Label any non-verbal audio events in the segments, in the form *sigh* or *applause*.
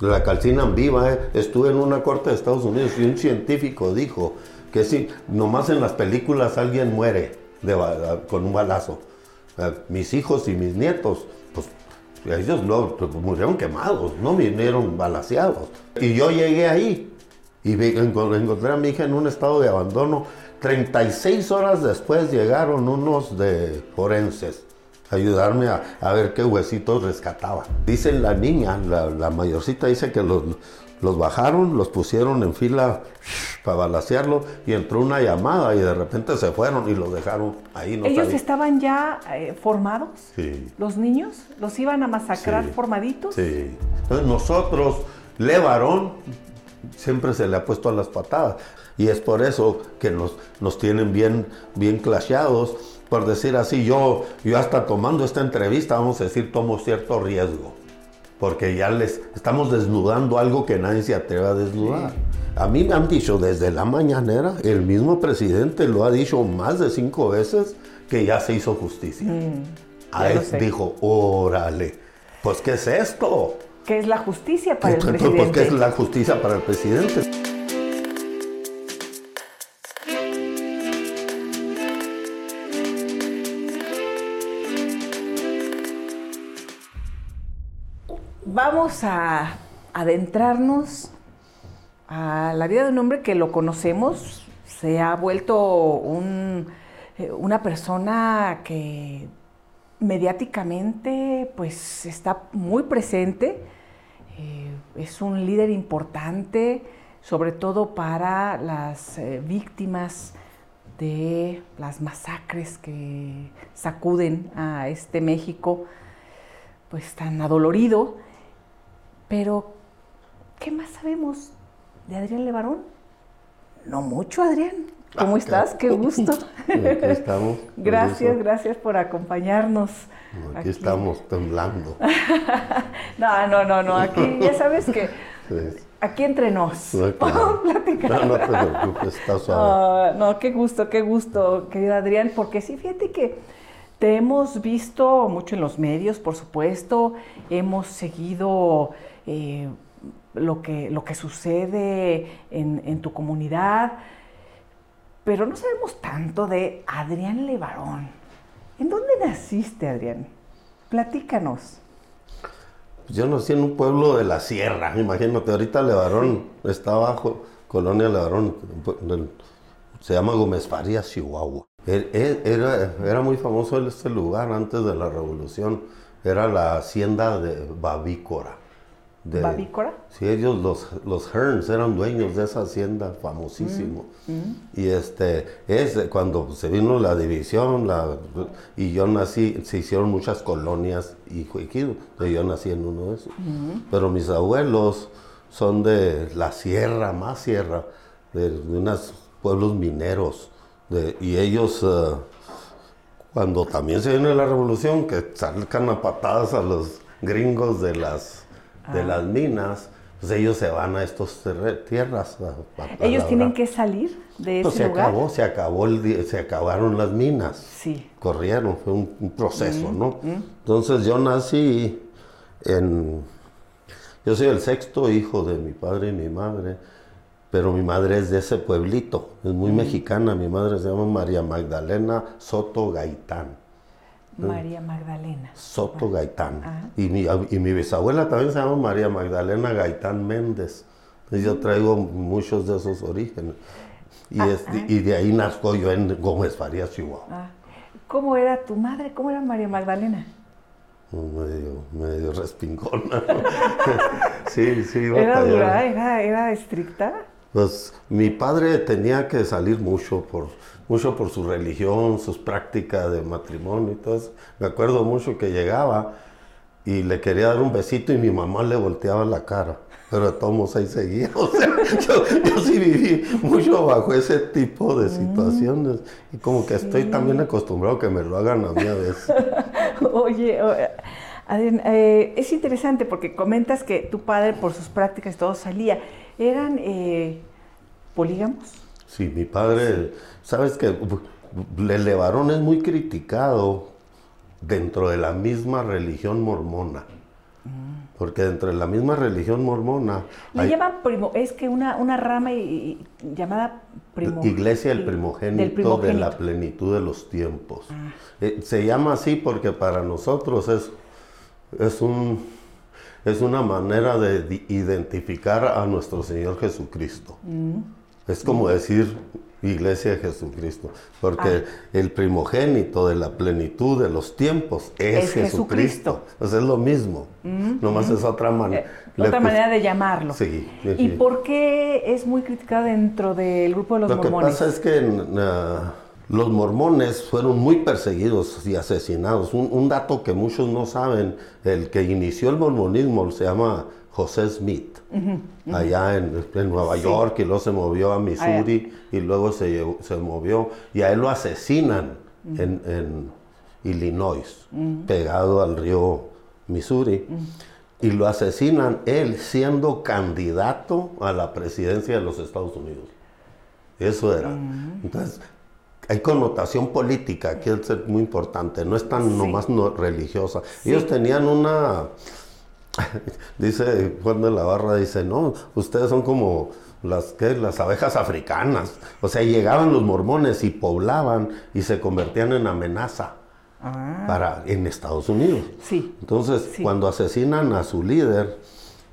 la calcinan viva. ¿eh? Estuve en una corte de Estados Unidos y un científico dijo que si nomás en las películas alguien muere con un balazo. Mis hijos y mis nietos, pues ellos no, pues, murieron quemados, no vinieron balaseados. Y yo llegué ahí y encontré a mi hija en un estado de abandono. 36 horas después llegaron unos de forenses ayudarme a, ver qué huesitos rescataban. Dicen la niña, la, mayorcita dice que los, los bajaron, los pusieron en fila para balasearlo y entró una llamada y de repente se fueron y los dejaron ahí. No ¿Ellos estaban ya eh, formados? Sí. ¿Los niños? ¿Los iban a masacrar formaditos? Sí. Entonces nosotros, Le Varón, siempre se le ha puesto a las patadas y es por eso que nos, nos tienen bien, bien clasheados. Por decir así, yo, yo hasta tomando esta entrevista, vamos a decir, tomo cierto riesgo porque ya les estamos desnudando algo que nadie se atreve a desnudar. A mí me han dicho desde la mañanera, el mismo presidente lo ha dicho más de cinco veces, que ya se hizo justicia. Mm, a él dijo, órale, pues ¿qué es esto? ¿Qué es la justicia para el presidente? Pues ¿qué es la justicia para el presidente? Vamos a adentrarnos a la vida de un hombre que lo conocemos, se ha vuelto eh, una persona que mediáticamente pues está muy presente, eh, es un líder importante, sobre todo para las eh, víctimas de las masacres que sacuden a este México pues tan adolorido. Pero, ¿qué más sabemos de Adrián Levarón? No mucho, Adrián. ¿Cómo ah, estás? Qué gusto. *laughs* Aquí estamos. *laughs* gracias, gracias por acompañarnos. Aquí, estamos temblando. *laughs* no, no, no, no. Aquí ya sabes que aquí entre nos. No, No, no te preocupes, está suave. no, qué gusto, qué gusto, querido Adrián, porque sí, fíjate que te hemos visto mucho en los medios, por supuesto, hemos seguido eh, lo, que, lo que sucede en, tu comunidad, pero no sabemos tanto de Adrián Levarón. ¿En dónde naciste, Adrián? Platícanos. Yo nací en un pueblo de la sierra, imagínate, ahorita Levarón está abajo, Colonia Levarón, se llama Gómez Farías, Chihuahua. Er, er, era, era muy famoso este lugar antes de la revolución, era la hacienda de Babícora. De, ¿Babícora? Sí, ellos, los, los Hearns, eran dueños de esa hacienda famosísimo. Mm, mm. Y este, es cuando se vino la división, la, y yo nací, se hicieron muchas colonias y yo nací en uno de esos. Mm. Pero mis abuelos son de la sierra, más sierra, de, unos pueblos mineros. y ellos, eh, cuando también se viene la revolución, que salgan a patadas a los gringos de las de las minas, pues ellos se van a estas tierras. ellos tienen que salir de pues ese se lugar. Acabó, se acabó, el, se acabaron las minas. Sí. Corrieron, fue un, proceso, ¿no? Entonces yo nací en, yo soy el sexto hijo de mi padre y mi madre, pero mi madre es de ese pueblito, es muy mexicana. Mi madre se llama María Magdalena Soto Gaitán. María Magdalena. Soto Gaitán. Ah. Y, mi, y mi bisabuela también se llama María Magdalena Gaitán Méndez. Y yo traigo muchos de esos orígenes. Y, ah, ah. y de ahí nazco yo en Gómez Farías, Chihuahua. ¿Cómo era tu madre? ¿Cómo era María Magdalena? Medio, medio *laughs* respingona. *laughs* sí, sí. ¿Era dura? ¿Era, ¿Era estricta? Pues mi padre tenía que salir mucho por mucho por su religión, sus prácticas de matrimonio y todo eso. Me acuerdo mucho que llegaba y le quería dar un besito y mi mamá le volteaba la cara. Pero todos ahí seguía. *laughs* O sea, yo, sí viví mucho bajo ese tipo de situaciones. Y como que estoy también acostumbrado a que me lo hagan a mí a veces. *laughs* Oye, eh, es interesante porque comentas que tu padre por sus prácticas todo salía. ¿Eran eh, polígamos? Sí, mi padre, sabes que el Levarón es muy criticado dentro de la misma religión mormona. porque entre la misma religión mormona... Le llaman primo, es que una, una rama y, llamada primo, Iglesia del primogénito, de la plenitud de los tiempos. Ah. Eh, se llama así porque para nosotros es, es, un, es una manera de identificar a nuestro Señor Jesucristo. Mm. Es como decir Iglesia de Jesucristo, porque ah. el primogénito de la plenitud de los tiempos es, Jesucristo. es lo mismo, mm, nomás mm. es otra manera. Eh, otra manera de llamarlo. Sí, ¿Y por qué es muy criticada dentro del grupo de los mormones? Lo que pasa es que los mormones fueron muy perseguidos y asesinados. Un, un, dato que muchos no saben, el que inició el mormonismo se llama José Smith, allá en, Nueva York, y luego se movió a Missouri, y luego se, se, movió, y a él lo asesinan en, Illinois, pegado al río Missouri, y lo asesinan él siendo candidato a la presidencia de los Estados Unidos. Eso era. Entonces, hay connotación política, que es muy importante, no es tan nomás no, religiosa. Ellos tenían una *laughs* dice Juan de la Barra, dice, no, ustedes son como las, ¿qué? las abejas africanas. O sea, llegaban los mormones y poblaban y se convertían en amenaza ah. para, en Estados Unidos. Sí. Entonces, cuando asesinan a su líder,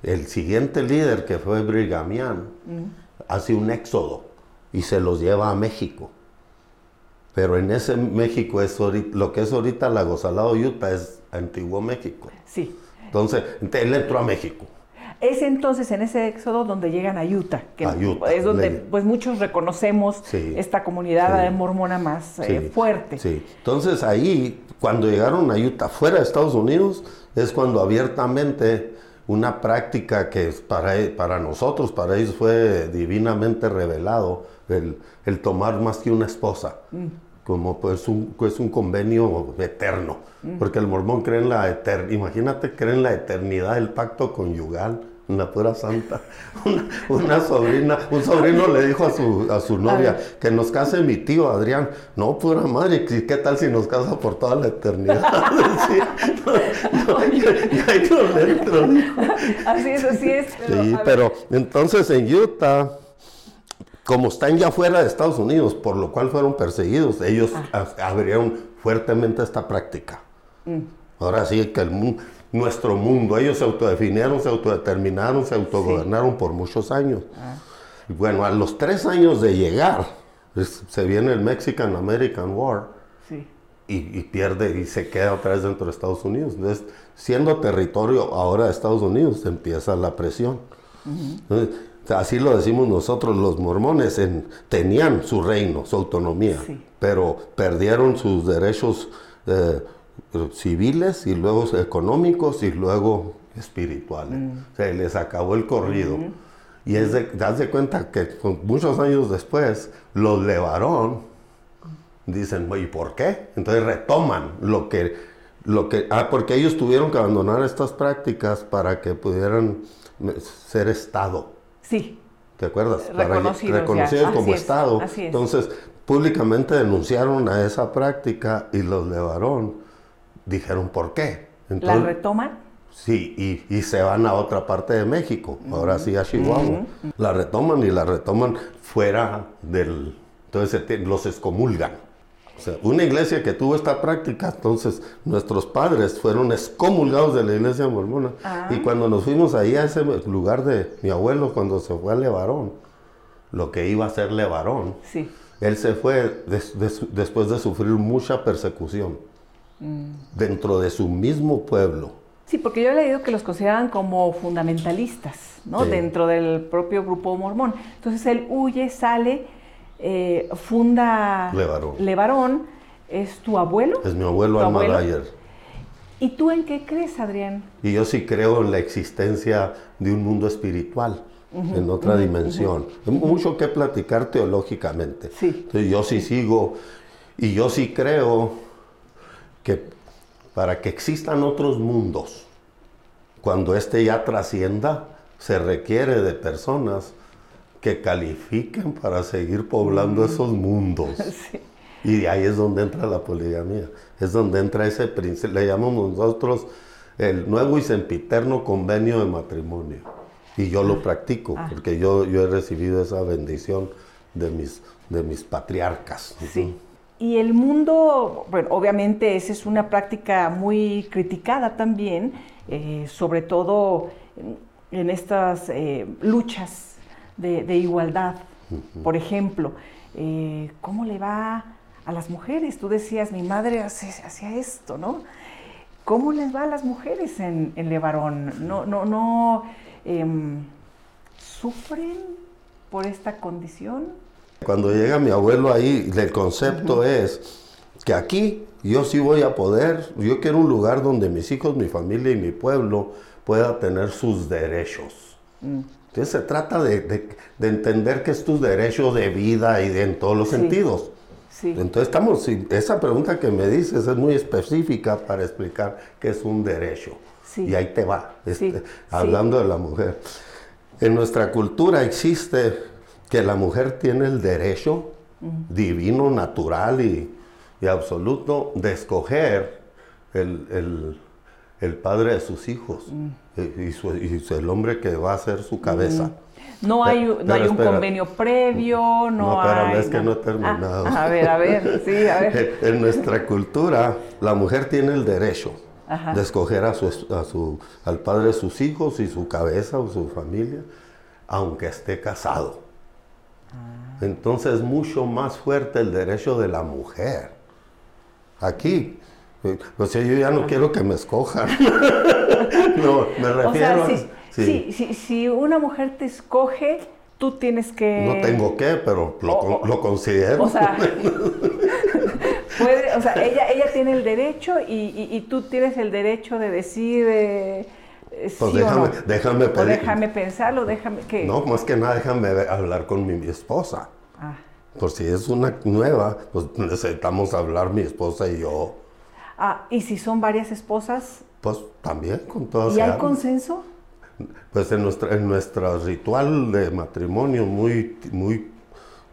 el siguiente líder, que fue Brigamian, mm. hace un éxodo y se los lleva a México. Pero en ese México, es lo que es ahorita la Gozalado Utah, es antiguo México. Sí. Entonces, él entró a México. Es entonces en ese éxodo donde llegan a Utah, que es donde pues muchos reconocemos esta comunidad mormona más eh, fuerte. Sí, entonces ahí, cuando llegaron a Utah, fuera de Estados Unidos, es cuando abiertamente una práctica que para, para nosotros, para ellos fue divinamente revelado, el, el tomar más que una esposa. Mm como pues un, pues un convenio eterno, mm. porque el mormón cree en la eternidad, imagínate, cree en la eternidad del pacto conyugal, una pura santa. *laughs* Una, sobrina, un sobrino le dijo a su, a su novia, que nos case mi tío Adrián. No, pura madre, ¿qué tal si nos casa por toda la eternidad? *laughs* sí, Así es, así es. sí, pero entonces en Utah como están ya fuera de Estados Unidos, por lo cual fueron perseguidos, ellos ah. abrieron fuertemente esta práctica. Mm. Ahora sí que el nuestro mundo, ellos se autodefinieron, se autodeterminaron, se autogobernaron por muchos años. Ah. Y bueno, a los tres años de llegar, se viene el Mexican American War y, pierde y se queda otra vez dentro de Estados Unidos. Entonces, siendo territorio ahora de Estados Unidos, empieza la presión. Entonces, así lo decimos nosotros los mormones, tenían su reino, su autonomía, pero perdieron sus derechos eh, civiles y luego económicos y luego espirituales. Mm. Se les acabó el corrido. Y es de, das de cuenta que muchos años después, los Levarón dicen, ¿y por qué? Entonces retoman lo que, lo que, ah, porque ellos tuvieron que abandonar estas prácticas para que pudieran eh, ser Estado. Sí. ¿Te acuerdas? Reconocidos, como Estado. Entonces, públicamente denunciaron a esa práctica y los de Varón dijeron por qué. ¿La retoman? Sí, y, se van a otra parte de México, ahora sí a Chihuahua. La retoman y la retoman fuera del... Entonces los excomulgan. O sea, una iglesia que tuvo esta práctica, entonces nuestros padres fueron excomulgados de la iglesia mormona. Ah. Y cuando nos fuimos ahí a ese lugar de mi abuelo, cuando se fue a Levarón, lo que iba a ser Levarón, sí. él se fue después de sufrir mucha persecución mm. dentro de su mismo pueblo. Sí, porque yo he leído que los consideraban como fundamentalistas, ¿no? Dentro del propio grupo mormón. Entonces él huye, sale eh, funda Levarón. ¿Es tu abuelo? Es mi abuelo Alma ¿Y tú en qué crees, Adrián? Y yo sí creo en la existencia de un mundo espiritual, en otra dimensión. Hay mucho que platicar teológicamente. Sí. yo sí sigo, y yo sí creo que para que existan otros mundos, cuando éste ya trascienda, se requiere de personas que califiquen para seguir poblando esos mundos. *laughs* Y ahí es donde entra la poligamia, es donde entra ese principio, le llamamos nosotros el nuevo y sempiterno convenio de matrimonio. Y yo lo ah. practico, ah. porque yo, yo he recibido esa bendición de mis, de mis patriarcas. Sí. Y el mundo, bueno, obviamente esa es una práctica muy criticada también, eh, sobre todo en, estas eh, luchas de, igualdad. Por ejemplo, eh, ¿cómo le va a las mujeres? Tú decías, mi madre hacía esto, ¿no? ¿Cómo les va a las mujeres en, en Levarón? No, no, no em, sufren por esta condición. Cuando llega mi abuelo ahí, el concepto es que aquí yo sí voy a poder, yo quiero un lugar donde mis hijos, mi familia y mi pueblo pueda tener sus derechos. Mm. Entonces se trata de, entender que es tu derecho de vida y de, en todos los sentidos. Entonces estamos, esa pregunta que me dices es muy específica para explicar qué es un derecho. Y ahí te va, este, hablando de la mujer. En nuestra cultura existe que la mujer tiene el derecho divino, natural y, absoluto de escoger el, padre de sus hijos eh, y, el hombre que va a ser su cabeza. No hay, no hay un convenio previo, no, no hay... es que no he terminado. Ah, a ver, a ver, sí, a ver. *laughs* En nuestra cultura, la mujer tiene el derecho de escoger a su, a su, al padre de sus hijos y su cabeza o su familia, aunque esté casado. Entonces es mucho más fuerte el derecho de la mujer. Aquí, o sea, yo ya no quiero que me escojan. *laughs* no, me refiero a... Sí. Si, una mujer te escoge, tú tienes que... No tengo que, pero lo, considero. O sea, *laughs* puede, o sea ella, ella tiene el derecho y, tú tienes el derecho de decir... Eh, pues déjame, déjame, déjame pensarlo, déjame que... No, más que nada déjame hablar con mi, esposa. Ah. Por si es una nueva, pues necesitamos hablar mi esposa y yo. Ah, ¿y si son varias esposas? Pues también, con todas. ¿Y hay consenso? Pues en, nuestra, en nuestro ritual de matrimonio muy, muy,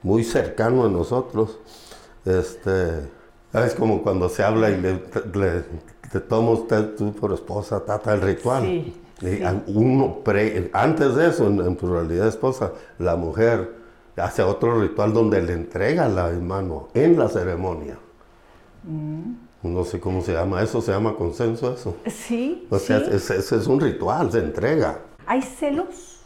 muy cercano a nosotros, este, es como cuando se habla y le, te toma usted tú por esposa, trata el ritual. Sí, Uno antes de eso, en, tu realidad esposa, la mujer hace otro ritual donde le entrega la mano en la ceremonia. Mm. No sé cómo se llama eso, se llama consenso eso. Sí. O sea, ese es, un ritual, se entrega. ¿Hay celos?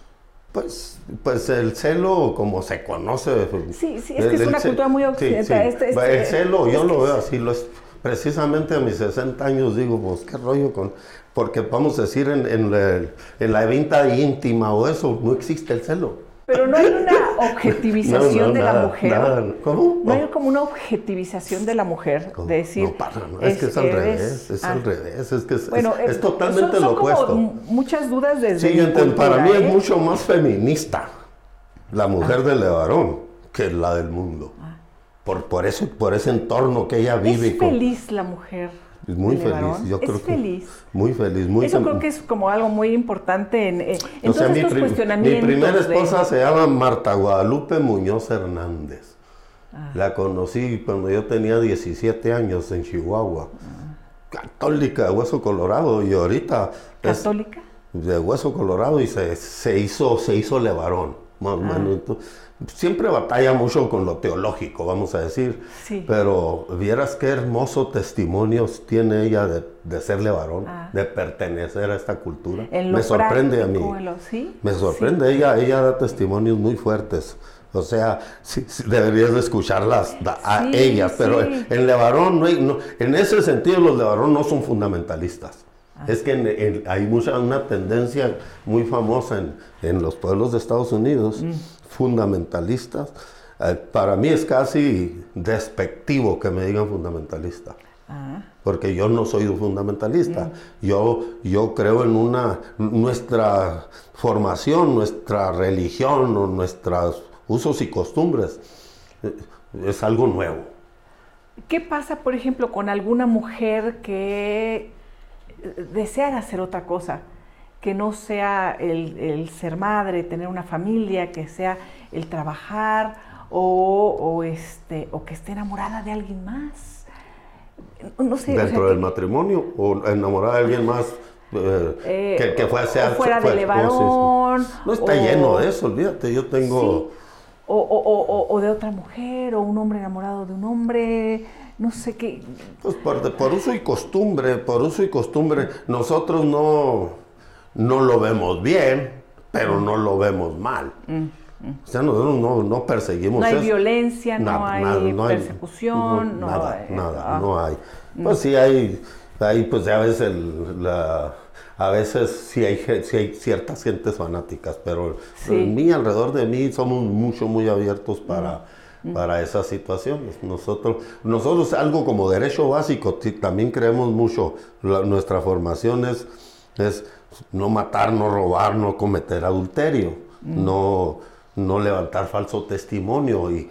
Pues, pues el celo, como se conoce. Sí, sí, es que es una cultura muy occidental. Este, este, el celo, yo lo veo así, lo es, precisamente a mis 60 años digo, pues qué rollo con... Porque vamos a decir, en, en, la, en la venta íntima o eso, no existe el celo. Pero no hay una objetivización de la mujer. ¿Cómo? No hay como una objetivización de la mujer, de decir... No pasa, no, es, que es al revés, es al ah. revés, es que es, bueno, es, totalmente lo opuesto. muchas dudas desde Sí, para mí es ¿eh? mucho más feminista la mujer ah. del varón que la del mundo por, por, ese, por ese entorno que ella vive. Es feliz la mujer. Es muy feliz, yo creo feliz. Muy feliz, muy Eso creo que es como algo muy importante en, eh, en todos estos mi, cuestionamientos. Mi primera esposa se llama Marta Guadalupe Muñoz Hernández. Ah. La conocí cuando yo tenía 17 años en Chihuahua. Ah. Católica de Hueso Colorado y ahorita... ¿Católica? de Hueso Colorado y se, se hizo, se hizo levarón, o ah. Siempre batalla mucho con lo teológico, vamos a decir. Pero vieras qué hermoso testimonios tiene ella de, de serle varón, ah. de pertenecer a esta cultura. Me sorprende a mí. Me sorprende, ella, ella da testimonios muy fuertes. O sea, deberías de escucharlas a ellas, pero en Levarón, no en ese sentido los Levarón no son fundamentalistas. Ah. Es que hay mucha, una tendencia muy famosa en, en los pueblos de Estados Unidos mm fundamentalistas. Eh, para mí es casi despectivo que me digan fundamentalista. Ah. Porque yo no soy un fundamentalista. Mm. Yo, yo creo en una, nuestra formación, nuestra religión o nuestros usos y costumbres. Eh, es algo nuevo. ¿Qué pasa, por ejemplo, con alguna mujer que desea hacer otra cosa? Que no sea el, ser madre, tener una familia, que sea el trabajar o, este, o que esté enamorada de alguien más. No sé. ¿Dentro del matrimonio o enamorada de alguien más eh, que, fue hacia, fuera de Levarón. No está lleno de eso, olvídate, yo tengo... O, de otra mujer, o un hombre enamorado de un hombre, no sé qué. Pues por, uso y costumbre, por uso y costumbre, nosotros no, no lo vemos bien, pero no lo vemos mal. Mm, mm. O sea, nosotros no, perseguimos No hay violencia, no, hay persecución, nada, nada, ah. no hay. Pues sí hay, hay pues ya ves el, la a veces sí hay, hay ciertas gentes fanáticas, pero en mí, alrededor de mí, somos mucho, muy abiertos para, para esas situaciones. Nosotros, nosotros algo como derecho básico, también creemos mucho, nuestra formación es, es, no matar, no robar, no cometer adulterio, no no levantar falso testimonio y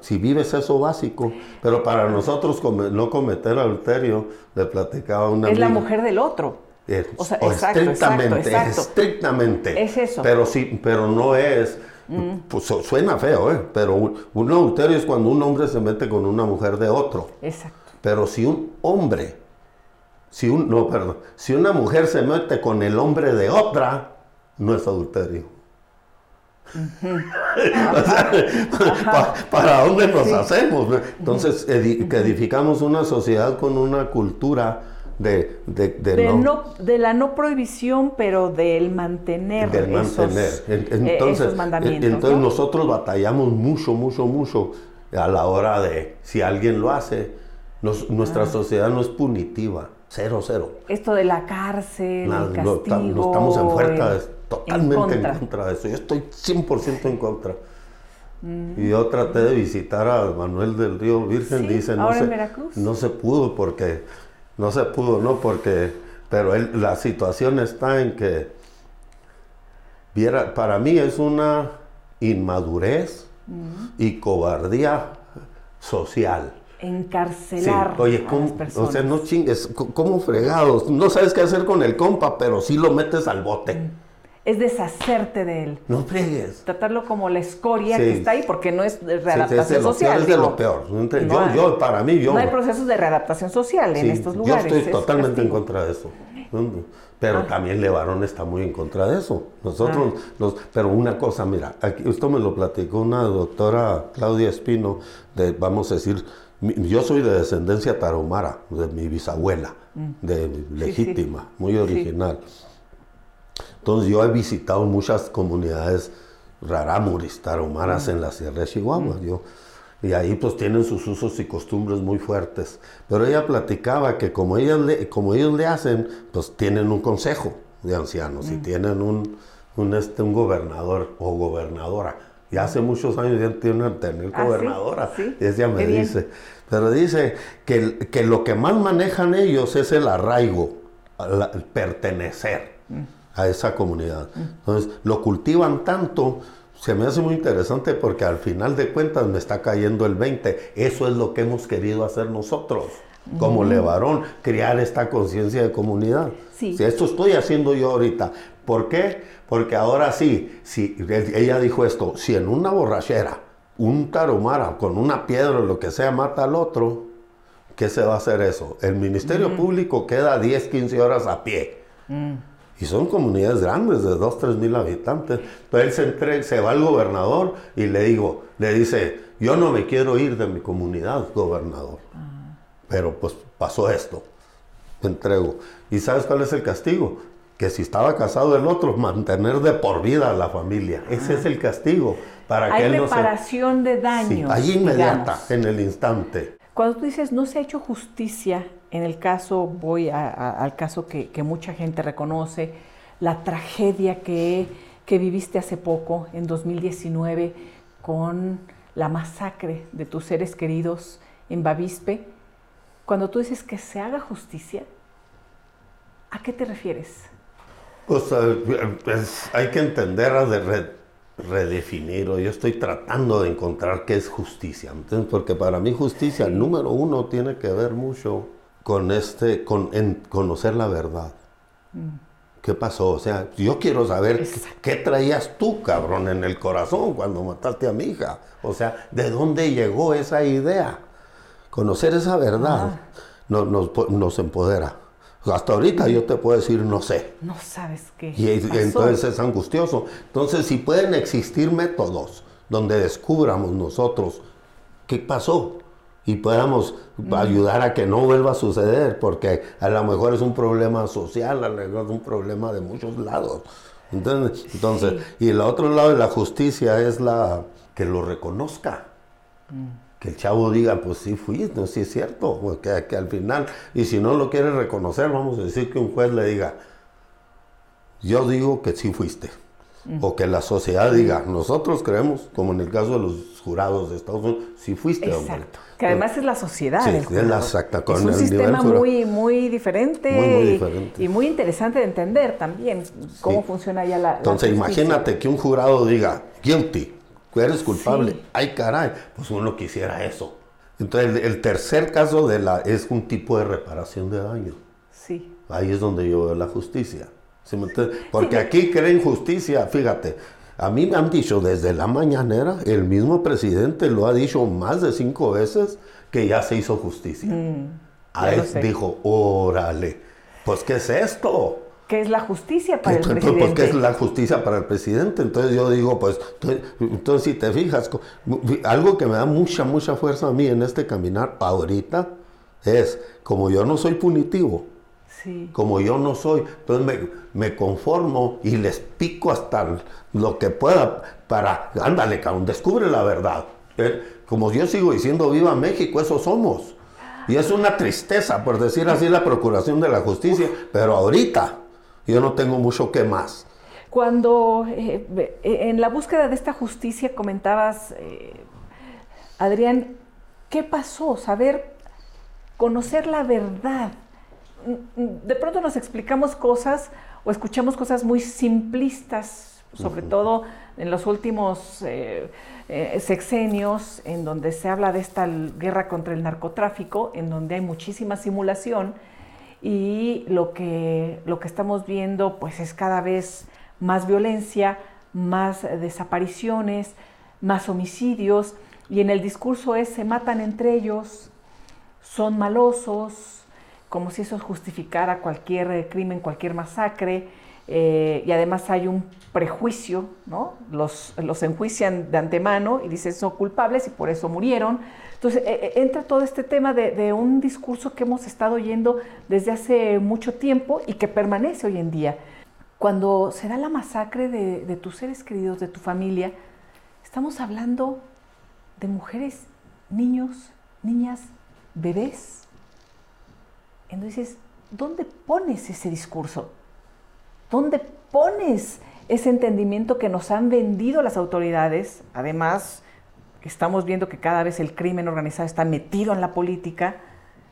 si vives eso básico, pero para nosotros no cometer adulterio, le platicaba una Es la mujer del otro. o sea, estrictamente, estrictamente. Es eso. Pero sí, pero no es, mm. pues, suena feo, ¿eh? pero un, adulterio es cuando un hombre se mete con una mujer de otro. Exacto. Pero si un hombre, si un, no, perdón, si una mujer se mete con el hombre de otra, no es adulterio. *laughs* ¿Para dónde nos hacemos? Entonces, que edificamos una sociedad con una cultura de, de, no, de la no prohibición, pero del mantener, mantener. Eh, entonces, mandamientos. Entonces nosotros batallamos mucho, mucho, mucho a la hora de, si alguien lo hace, nuestra ah. sociedad no es punitiva, cero, cero. Esto de la cárcel, el castigo, no, estamos en fuerza, totalmente en contra. de eso. Yo estoy 100% en contra. Mm. Y yo traté de visitar a Manuel del Río Virgen, dice, no, se, no se pudo porque, no se pudo, no porque, pero él, la situación está en que, viera, para mí es una inmadurez mm. y cobardía social encarcelar Oye, a las personas. O sea, no chingues, ¿cómo fregados? No sabes qué hacer con el compa, pero sí lo metes al bote. Mm es deshacerte de él. No fregues. Tratarlo como la escoria que está ahí, porque no es readaptación social. es de lo peor. yo, para mí, yo. No hay procesos de readaptación social en estos lugares. Yo estoy totalmente en contra de eso. Pero ah. también Levarón está muy en contra de eso. Nosotros, ah. pero una cosa, mira, aquí, esto me lo platicó una doctora Claudia Espino, de, vamos a decir, yo soy de descendencia tarahumara, de mi bisabuela, mm. de legítima, muy original. Entonces yo he visitado muchas comunidades rarámuris, tarahumaras en la Sierra de Chihuahua. Yo, y ahí pues tienen sus usos y costumbres muy fuertes. Pero ella platicaba que como, le, como ellos le hacen, pues tienen un consejo de ancianos y tienen un, un, este, un gobernador o gobernadora. Y hace muchos años ya tienen tener ¿Ah, gobernadora. Y ella me dice. Pero dice que, que, lo que más manejan ellos es el arraigo, el pertenecer. Mm a esa comunidad. Entonces, lo cultivan tanto, se me hace muy interesante porque al final de cuentas me está cayendo el 20. Eso es lo que hemos querido hacer nosotros, como Levarón, crear esta conciencia de comunidad. Sí. Si esto estoy haciendo yo ahorita. ¿Por qué? Porque ahora sí, si ella dijo esto, si en una borrachera un tarumara con una piedra o lo que sea mata al otro, ¿qué se va a hacer eso? El Ministerio Público queda 10, 15 horas a pie. Mm. Y son comunidades grandes, de 2, 3 mil habitantes. Entonces él se, se va al gobernador y le digo, le dice, yo no me quiero ir de mi comunidad, gobernador. Ah. Pero pues pasó esto. Entrego. ¿Y sabes cuál es el castigo? Que si estaba casado el otro, mantener de por vida a la familia. Ese es el castigo. Para Hay que él reparación de daño. ahí inmediata, en el instante. Cuando tú dices no se ha hecho justicia, en el caso, voy al caso que, mucha gente reconoce, la tragedia que, que viviste hace poco, en 2019, con la masacre de tus seres queridos en Bavispe, cuando tú dices que se haga justicia, ¿a qué te refieres? Pues, hay que entender de red redefinir yo estoy tratando de encontrar qué es justicia. porque para mí justicia, número uno, tiene que ver mucho con este, con en conocer la verdad. Mm. ¿Qué pasó? O sea, yo quiero saber qué, traías tú, cabrón, en el corazón cuando mataste a mi hija. O sea, ¿de dónde llegó esa idea? Conocer esa verdad nos, nos, empodera. Hasta ahorita yo te puedo decir no sé. No sabes qué. Y entonces es angustioso. Entonces, si pueden existir métodos donde descubramos nosotros qué pasó y podamos mm. ayudar a que no vuelva a suceder, porque a lo mejor es un problema social, a lo mejor es un problema de muchos lados. Entonces, entonces y el otro lado de la justicia es la que lo reconozca. Mm que el chavo diga, pues sí fui, no, sí es cierto, pues que, al final, y si no lo quiere reconocer, vamos a decir que un juez le diga, yo digo que sí fuiste. O que la sociedad diga, nosotros creemos, como en el caso de los jurados de Estados Unidos, sí fuiste, Exacto. Que además es la sociedad. Sí, es la exacta. Con es un sistema muy, muy diferente, Y, muy interesante de entender también cómo funciona ya la. Entonces, imagínate que un jurado diga, guilty, eres culpable. Ay, caray, pues uno quisiera eso. Entonces, el, tercer caso de la, es un tipo de reparación de daño. Sí. Ahí es donde yo veo la justicia. Porque aquí creen justicia, fíjate. A mí me han dicho desde la mañanera, el mismo presidente lo ha dicho más de cinco veces, que ya se hizo justicia. Mm, a él dijo, órale, pues ¿qué es esto? ¿Qué es la justicia para el presidente? Pues, ¿qué es la justicia para el presidente? Entonces yo digo, pues, entonces si te fijas, algo que me da mucha, mucha fuerza a mí en este caminar ahorita es, como yo no soy punitivo, como yo no soy, entonces me, conformo y les pico hasta lo que pueda para, ándale, cabrón, descubre la verdad. Eh, como yo sigo diciendo, viva México, eso somos. Y es una tristeza, por decir así, la procuración de la justicia, pero ahorita yo no tengo mucho que más. Cuando eh, eh, en la búsqueda de esta justicia comentabas, eh, Adrián, ¿qué pasó? Saber, conocer la verdad. De pronto nos explicamos cosas o escuchamos cosas muy simplistas, sobre todo en los últimos sexenios, en donde se habla de esta guerra contra el narcotráfico, en donde hay muchísima simulación y lo que, lo que estamos viendo pues es cada vez más violencia, más desapariciones, más homicidios y en el discurso es se matan entre ellos, son malosos, como si eso justificara cualquier crimen, cualquier masacre, eh, y además hay un prejuicio, ¿no? Los, los enjuician de antemano y dicen son culpables y por eso murieron. Entonces e, e, entra todo este tema de, un discurso que hemos estado oyendo desde hace mucho tiempo y que permanece hoy en día. Cuando se da la masacre de, de tus seres queridos, de tu familia, estamos hablando de mujeres, niños, niñas, bebés. Entonces, ¿dónde pones ese discurso? ¿Dónde pones ese entendimiento que nos han vendido las autoridades? Además, estamos viendo que cada vez el crimen organizado está metido en la política,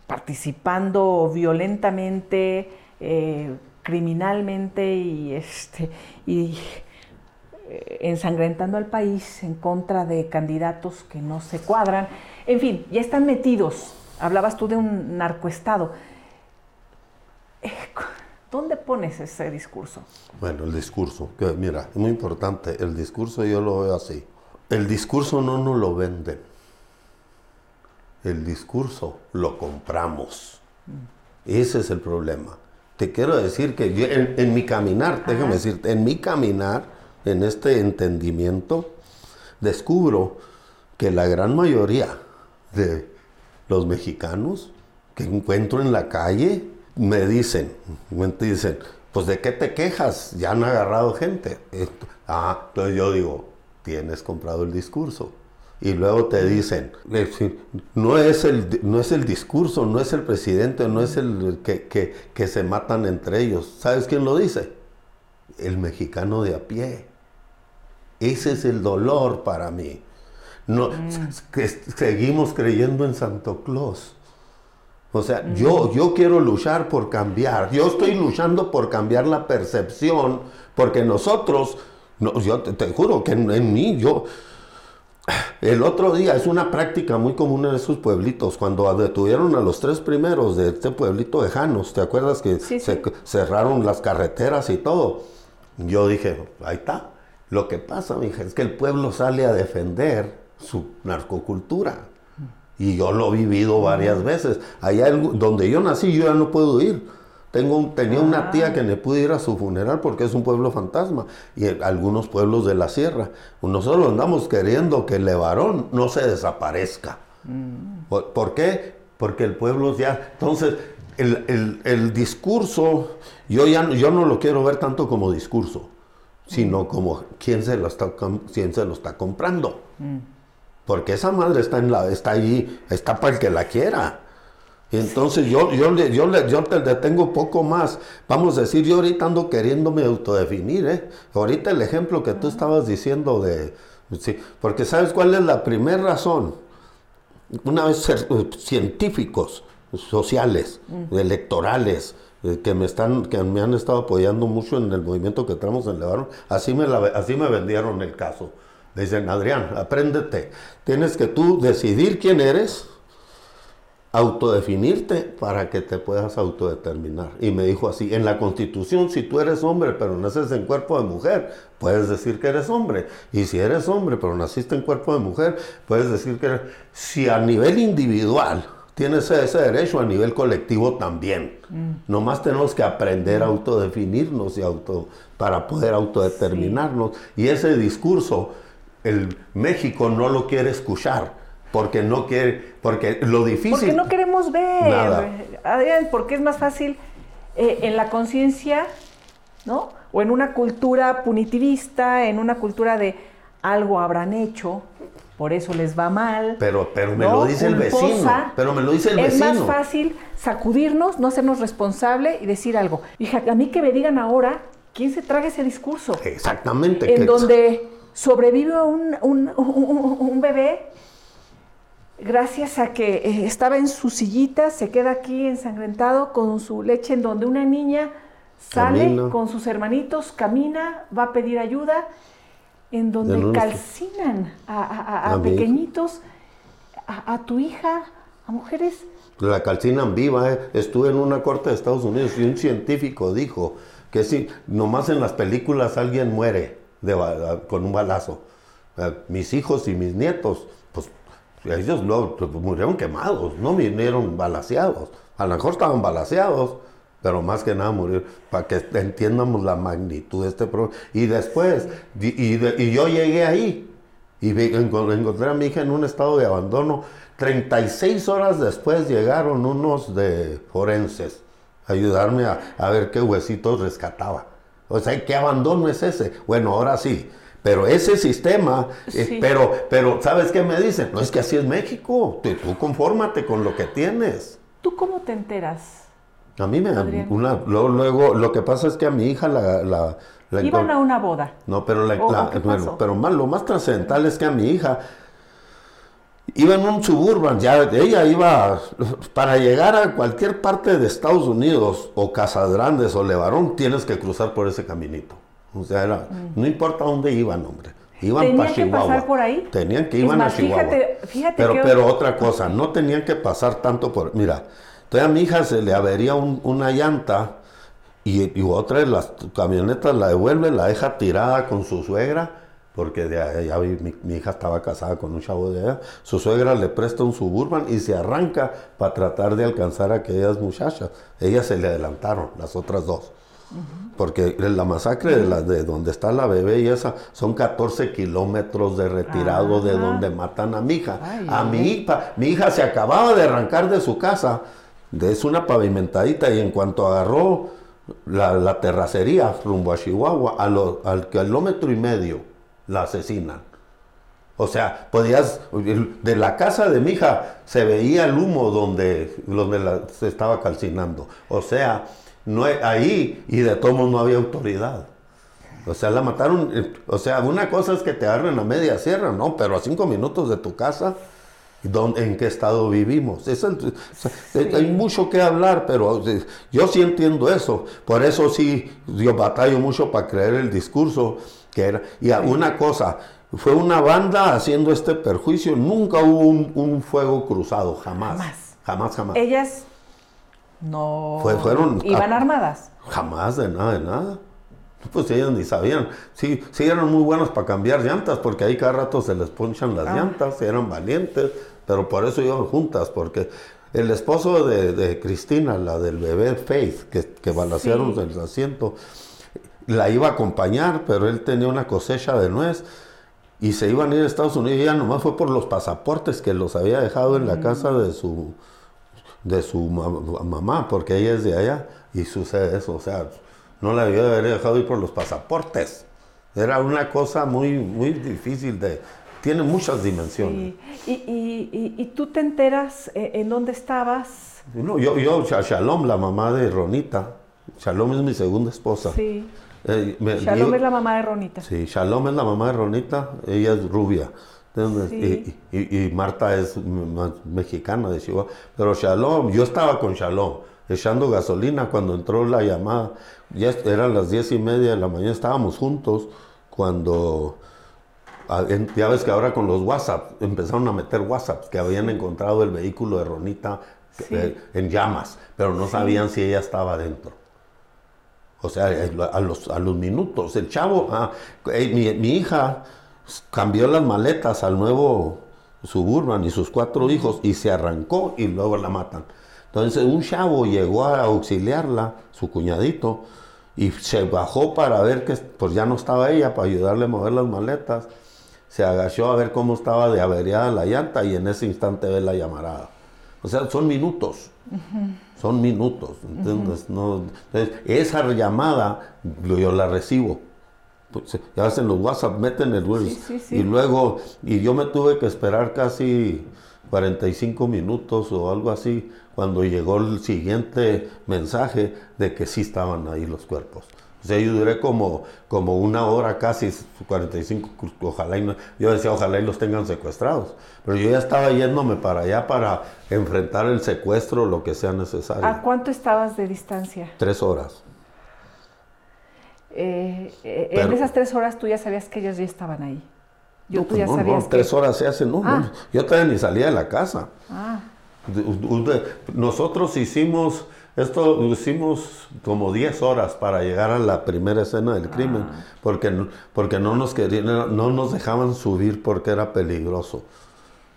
participando violentamente, eh, criminalmente y, este, eh, ensangrentando al país en contra de candidatos que no se cuadran. En fin, ya están metidos. Hablabas tú de un narcoestado. Eh, ¿Dónde pones ese discurso? Bueno, el discurso, que mira, es muy importante. El discurso yo lo veo así. El discurso no nos lo venden. El discurso lo compramos. Ese es el problema. Te quiero decir que en, mi caminar, déjame decirte, en mi caminar, en este entendimiento, descubro que la gran mayoría de los mexicanos que encuentro en la calle me dicen, me dicen, pues de qué te quejas, ya han agarrado gente. Ah, entonces yo digo, tienes comprado el discurso. Y luego te dicen, no es el, no es el discurso, no es el presidente, no es el que, que, se matan entre ellos. ¿Sabes quién lo dice? El mexicano de a pie. Ese es el dolor para mí. No, mm. seguimos creyendo en Santo Claus. O sea, yo, yo quiero luchar por cambiar. Yo estoy luchando por cambiar la percepción, porque nosotros, no, yo te, juro que en, mí, yo... El otro día es una práctica muy común en esos pueblitos, cuando detuvieron a los tres primeros de este pueblito de Janos, ¿te acuerdas que se cerraron las carreteras y todo? Yo dije, ahí está. Lo que pasa, mija, es que el pueblo sale a defender su narcocultura. Y yo lo he vivido varias veces. Allá donde yo nací, yo ya no puedo ir. Tengo tenía una tía que me pude ir a su funeral porque es un pueblo fantasma y algunos pueblos de la sierra. Nosotros andamos queriendo que el Levarón no se desaparezca. Mm. ¿Por, qué? Porque el pueblo ya... Entonces, el, discurso, yo, ya, yo no lo quiero ver tanto como discurso, sino como quién se lo está, quién se lo está comprando. Mm. Porque esa madre está, en la, está ahí, está para el que la quiera. Entonces yo, yo, yo, yo te detengo poco más. Vamos a decir, yo ahorita ando queriéndome autodefinir. ¿eh? Ahorita el ejemplo que tú estabas diciendo de... Sí, porque ¿sabes cuál es la primera razón? Una vez uh, científicos, sociales, electorales, eh, que me están que me han estado apoyando mucho en el movimiento que traemos en Levarón, así me, así me vendieron el caso. Dicen, Adrián, apréndete. Tienes que tú decidir quién eres, autodefinirte para que te puedas autodeterminar. Y me dijo así, en la constitución, si tú eres hombre pero naces en cuerpo de mujer, puedes decir que eres hombre. Y si eres hombre pero naciste en cuerpo de mujer, puedes decir que eres... Si a nivel individual tienes ese derecho, a nivel colectivo también. Mm. Nomás tenemos que aprender a autodefinirnos y auto, para poder autodeterminarnos. Y ese discurso, el México no lo quiere escuchar porque no quiere, porque lo difícil... Porque no queremos ver, Adrián, porque es más fácil eh, en la conciencia, ¿no? O en una cultura punitivista, en una cultura de algo habrán hecho, por eso les va mal. Pero, pero me lo dice el vecino. Pero me lo dice el vecino. Es más fácil sacudirnos, no hacernos responsable y decir algo. Hija, a mí que me digan ahora, ¿quién se traga ese discurso? Exactamente. En donde sobrevive un, un, un bebé gracias a que eh, estaba en su sillita, se queda aquí ensangrentado con su leche en donde una niña sale con sus hermanitos, camina, va a pedir ayuda, en donde calcinan a, pequeñitos, a, tu hija, a mujeres. La calcinan viva. Eh. Estuve en una corte de Estados Unidos y un científico dijo que si nomás en las películas alguien muere con un balazo, mis hijos y mis nietos ellos no pues, murieron quemados, no vinieron balaseados. A lo mejor estaban balaseados, pero más que nada murieron, para que entiendamos la magnitud de este problema. Y después, y, yo llegué ahí y encontré a mi hija en un estado de abandono. 36 horas después llegaron unos de forenses a ayudarme a, a ver qué huesitos rescataba. O sea, ¿qué abandono es ese? Bueno, ahora sí. Pero ese sistema, eh, pero, pero ¿sabes qué me dicen? No es que así es México, tú, tú confórmate con lo que tienes. ¿Tú cómo te enteras? A mí me una, luego, lo que pasa es que a mi hija la... la, Iban a una boda. No, pero, pero más, lo más trascendental es que a mi hija iba en un suburban, ya ella iba para llegar a cualquier parte de Estados Unidos o Casas Grandes o Levarón, tienes que cruzar por ese caminito. O sea, mm. no importa dónde iban, hombre. Iban para Chihuahua. que pasar por ahí? Tenían que iban a Chihuahua. Fíjate, pero, pero otra cosa, no tenían que pasar tanto por... Mira, entonces a mi hija se le avería una llanta y, otra de las camionetas la devuelve, la deja tirada con su suegra, porque de allá, mi, hija estaba casada con un chavo de allá. Su suegra le presta un suburban y se arranca para tratar de alcanzar a aquellas muchachas. Ellas se le adelantaron, las otras dos. Porque la masacre de, la, de donde está la bebé y esa son 14 kilómetros de retirado de donde matan a mi hija. a mi hija, mi hija se acababa de arrancar de su casa, es una pavimentadita y en cuanto agarró la, terracería rumbo a Chihuahua, al kilómetro y medio la asesinan. O sea, podías, de la casa de mi hija se veía el humo donde, donde se estaba calcinando. O sea, no, ahí y de todos no había autoridad. O sea, la mataron. O sea, una cosa es que te agarren a media sierra, ¿no? Pero a cinco minutos de tu casa, ¿en qué estado vivimos? Hay mucho que hablar, pero yo sí entiendo eso. Por eso sí, yo batallo mucho para creer el discurso que era. Y una cosa, fue una banda haciendo este perjuicio. Nunca hubo un, fuego cruzado, jamás. Jamás, jamás. jamás. Ellas no. fueron. ¿Iban armadas? Jamás, de nada, de nada. Pues ellos ni sabían. Sí, sí eran muy buenos para cambiar llantas, porque ahí cada rato se les ponchan las ah. llantas, eran valientes, pero por eso iban juntas, porque el esposo de, Cristina, la del bebé Faith, que, que balacearon el asiento, la iba a acompañar, pero él tenía una cosecha de nuez y se iban a ir a Estados Unidos y ella nomás fue por los pasaportes que los había dejado en la casa de su, de su mamá, porque ella es de allá y sucede eso, o sea, no la había haber dejado ir por los pasaportes. Era una cosa muy, muy difícil de... Tiene muchas dimensiones. ¿Y, y, y, tú te enteras eh, en dónde estabas? No, yo, yo, Shalom, la mamá de Ronita. Shalom es mi segunda esposa. Sí. Eh, Shalom es la mamá de Ronita. Sí, Shalom es la mamá de Ronita, ella es rubia. y, Marta es mexicana de Chihuahua. Pero Shalom, yo estaba con Shalom, echando gasolina cuando entró la llamada. Ya eran las diez y media de la mañana, estábamos juntos cuando... Ya ves que ahora con los WhatsApp empezaron a meter WhatsApp que habían encontrado el vehículo de Ronita eh, en llamas, pero no sabían si ella estaba dentro. O sea, a los, a los minutos. El chavo, ah, eh, mi, hija cambió las maletas al nuevo Suburban y sus cuatro hijos y se arrancó y luego la matan. Entonces un chavo llegó a auxiliarla, su cuñadito, y se bajó para ver que pues ya no estaba ella, para ayudarle a mover las maletas. Se agachó a ver cómo estaba de averiada la llanta y en ese instante ve la llamarada. O sea, son minutos son minutos, ¿entiendes? no, esa llamada yo la recibo. Pues, ya hacen los WhatsApp, meten el y luego, y yo me tuve que esperar casi 45 minutos o algo así cuando llegó el siguiente mensaje de que sí estaban ahí los cuerpos. O sea, yo duré como, como una hora casi, 45, ojalá y no, yo decía, ojalá y los tengan secuestrados. Pero yo ya estaba yéndome para allá para enfrentar el secuestro, lo que sea necesario. ¿A cuánto estabas de distancia? Tres horas. Eh, eh, en esas tres horas tú ya sabías que ellos ya estaban ahí. Yo, tú pues ya sabías tres horas se hacen, no, ah. Yo todavía ni salía de la casa. Ah. Nosotros hicimos esto lo hicimos como 10 horas para llegar a la primera escena del crimen, ah. porque, porque no, nos querían, no nos dejaban subir porque era peligroso.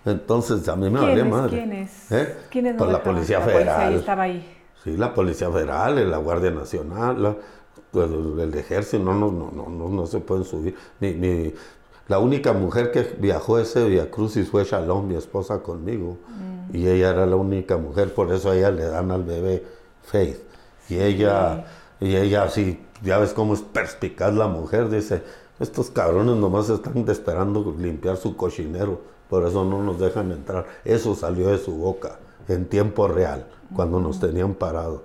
Entonces a mí me valía madre. ¿Quiénes? ¿Eh? ¿Quiénes pues la Policía Federal. estaba ahí. Sí, la Policía Federal, la Guardia Nacional, pues, el, Ejército, no, no, no, no, no, se pueden subir. Ni, la única mujer que viajó ese Via Crucis fue Shalom, mi esposa, conmigo. Mm. Y ella era la única mujer, por eso a ella le dan al bebé Faith. Y ella, y ella así, ya ves cómo es perspicaz la mujer, dice, estos cabrones nomás están esperando limpiar su cochinero, por eso no nos dejan entrar. Eso salió de su boca en tiempo real, cuando nos tenían parado.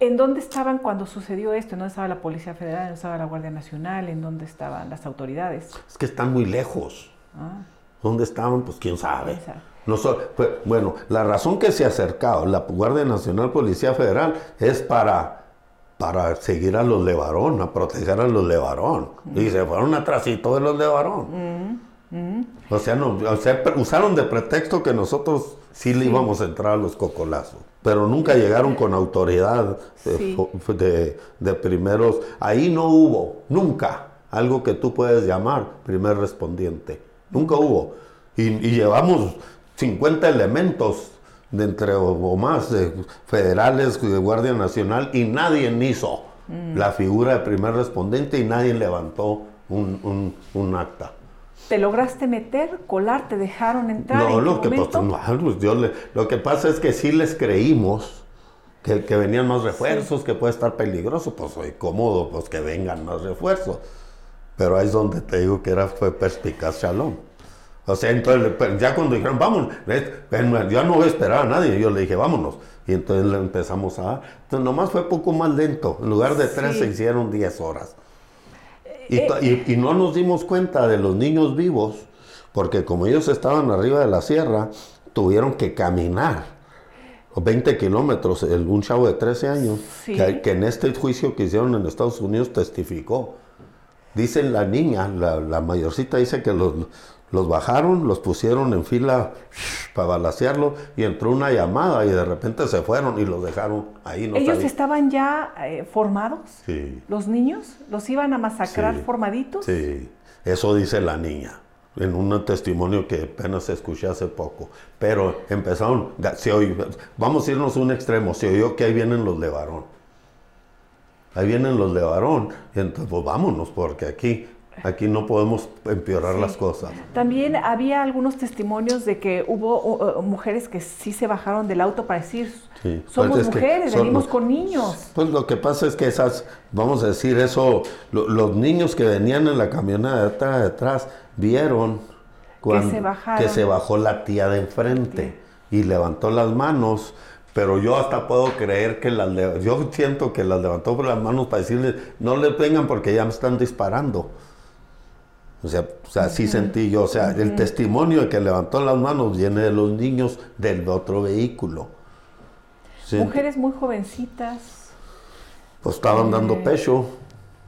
¿En dónde estaban cuando sucedió esto? ¿En dónde estaba la Policía Federal? ¿En dónde estaba la Guardia Nacional? ¿En dónde estaban las autoridades? Es que están muy lejos. Ah. ¿Dónde estaban? Pues quién sabe. ¿Quién sabe? Pues, bueno, la razón que se ha acercado la Guardia Nacional Policía Federal es para, para seguir a los Levarón, a proteger a los Levarón. Y se fueron atrásito de los Levarón. O sea, no, usaron de pretexto que nosotros sí, le íbamos a entrar a los cocolazos. Pero nunca llegaron con autoridad de, de primeros. Ahí no hubo, nunca, algo que tú puedes llamar primer respondiente. Nunca hubo. Y, y, llevamos 50 elementos de entre o, más de federales de Guardia Nacional y nadie hizo mm. la figura de primer respondente y nadie levantó un, acta. ¿Te lograste meter, colar, te dejaron entrar? No, lo, que, *laughs* pues, pues, lo que pasa es que sí les creímos que, venían más refuerzos, que puede estar peligroso, pues soy cómodo, pues que vengan más refuerzos. Pero ahí es donde te digo que era, fue perspicaz Shalom. O sea, entonces, ya cuando dijeron, vamos, yo no voy a esperar a nadie, yo le dije, vámonos. Y entonces empezamos a... Entonces, nomás fue poco más lento. En lugar de tres, se hicieron diez horas. Eh, y, no nos dimos cuenta de los niños vivos, porque como ellos estaban arriba de la sierra, tuvieron que caminar 20 kilómetros. un chavo de 13 años, que, en este juicio que hicieron en Estados Unidos testificó. Dicen la niña, la, la mayorcita dice que los, los bajaron, los pusieron en fila *sniffs* para balasearlo y entró una llamada y de repente se fueron y los dejaron ahí. No ¿Ellos estaban ya eh, formados? Sí. ¿Los niños? ¿Los iban a masacrar formaditos? Sí, eso dice la niña. en un testimonio que apenas escuché hace poco. Pero empezaron, se vamos a irnos a un extremo, se oyó que ahí vienen los de varón. Ahí vienen los de varón, entonces pues vámonos, porque aquí Aquí no podemos empeorar las cosas. También había algunos testimonios de que hubo mujeres que sí se bajaron del auto para decir, somos pues mujeres, venimos con niños. Pues lo que pasa es que esas, vamos a decir eso, los niños que venían en la camioneta de atrás vieron cuando, que, se bajó la tía de enfrente y levantó las manos. Pero yo hasta puedo creer que las yo siento que las levantó por las manos para decirles no le vengan porque ya me están disparando. O sea, o sea sí sentí yo, o sea, el testimonio de que levantó las manos viene de los niños del otro vehículo. Mujeres muy jovencitas. Pues estaban dando eh. pecho,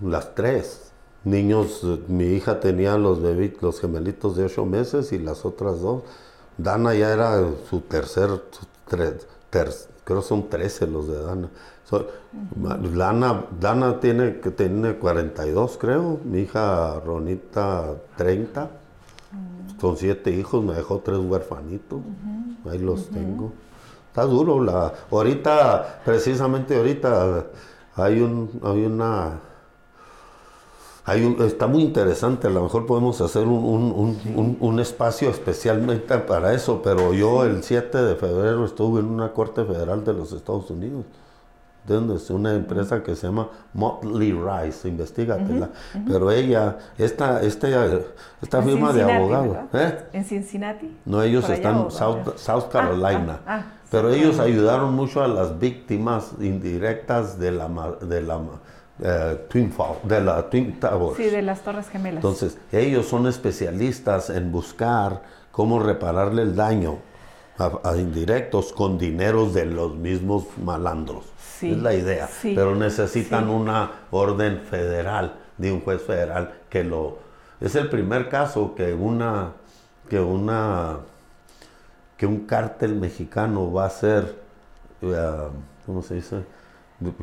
las tres. Niños, mi hija tenía los los gemelitos de ocho meses y las otras dos. Dana ya era su tercer, creo que son trece los de Dana. Lana, Dana tiene, tiene 42, creo. Mi hija Ronita, 30. Con siete hijos, me dejó tres huerfanitos. Ahí los tengo. Está duro. La, ahorita, precisamente ahorita, hay, un, hay una... Hay un, está muy interesante, a lo mejor podemos hacer un, un, espacio especialmente para eso, pero yo el 7 de febrero estuve en una corte federal de los Estados Unidos es una empresa que se llama Motley Rice, investigatela. Pero ella, esta, este, esta firma de abogados. ¿eh? ¿En Cincinnati? No, ellos están en South, South, ah, Carolina. Ah, ah, pero ellos ayudaron mucho a las víctimas indirectas de la, de la eh, Twin Fall, de la Twin Towers. Sí, de las Torres Gemelas. Entonces, ellos son especialistas en buscar cómo repararle el daño a indirectos con dineros de los mismos malandros es la idea. pero necesitan una orden federal, de un juez federal que lo... Es el primer caso que una... que una... que un cártel mexicano va a ser... Uh, ¿Cómo se dice?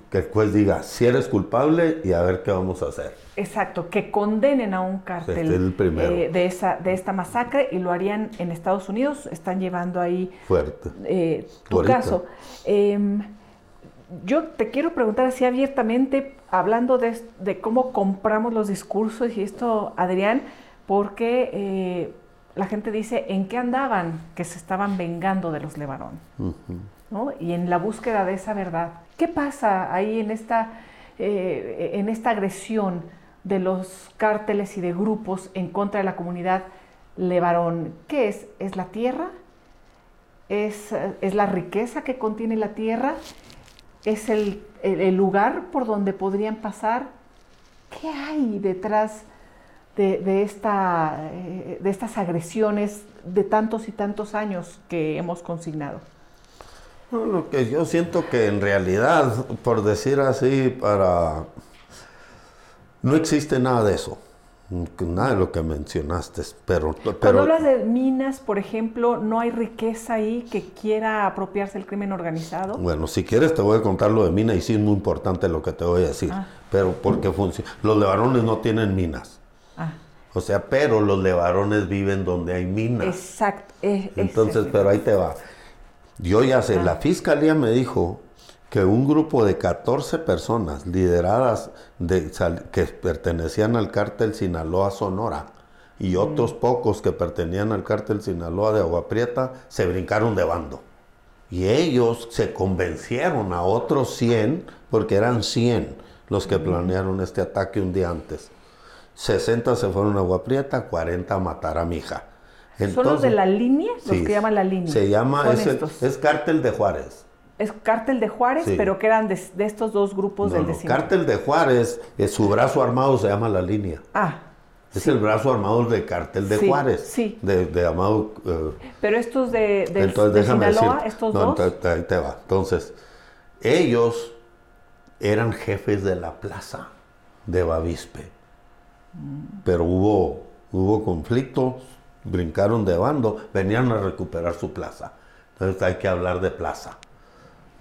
que el juez diga si eres culpable y a ver qué vamos a hacer. Exacto, que condenen a un cártel eh, de, esa, de esta masacre y lo harían en Estados Unidos. Están llevando ahí Fuerte. Eh, tu caso. Em, yo te quiero preguntar así abiertamente, hablando de, cómo compramos los discursos y esto, Adrián, porque eh, la gente dice, ¿en qué andaban? Que se estaban vengando de los Levarón, ¿no? Y en la búsqueda de esa verdad. ¿Qué pasa ahí en esta, eh, en esta agresión de los cárteles y de grupos en contra de la comunidad Levarón? ¿Qué es? ¿Es la tierra? ¿Es, ¿Es la riqueza que contiene la tierra? Es el, lugar por donde podrían pasar. ¿Qué hay detrás de, esta, eh, de estas agresiones de tantos y tantos años que hemos consignado? lo que yo siento que en realidad, por decir así, para no existe nada de eso. Nada de lo que mencionaste, pero, pero... Cuando hablas de minas, por ejemplo, ¿no hay riqueza ahí que quiera apropiarse el crimen organizado? Bueno, si quieres te voy a contar lo de minas y sí es muy importante lo que te voy a decir, ah. pero porque funciona. Los levarones no tienen minas. Ah. O sea, pero los levarones viven donde hay minas. Exacto. Entonces, pero ahí te va. Yo ya sé, la ah. fiscalía me dijo que un grupo de 14 personas lideradas de, que pertenecían al cártel Sinaloa Sonora y mm. otros pocos que pertenecían al cártel Sinaloa de Agua Prieta se brincaron de bando. Y ellos se convencieron a otros 100, porque eran 100 los que mm. planearon este ataque un día antes. 60 se fueron a Agua Prieta, 40 a matar a mi hija. ¿Son los de la línea? Los que llaman la línea. Se llama, es cártel de Juárez es Cártel de Juárez, pero que eran de, estos dos grupos del no. Cártel de Juárez, es, su brazo armado se llama la línea. Ah. Es el brazo armado del Cártel de Juárez. Sí. De, de Amado. Eh, pero estos de, de, entonces, Sinaloa, estos no, dos. ahí te va. Entonces, ellos eran jefes de la plaza de Bavispe. Mm. Pero hubo, hubo conflictos, brincaron de bando, venían a recuperar su plaza. Entonces hay que hablar de plaza.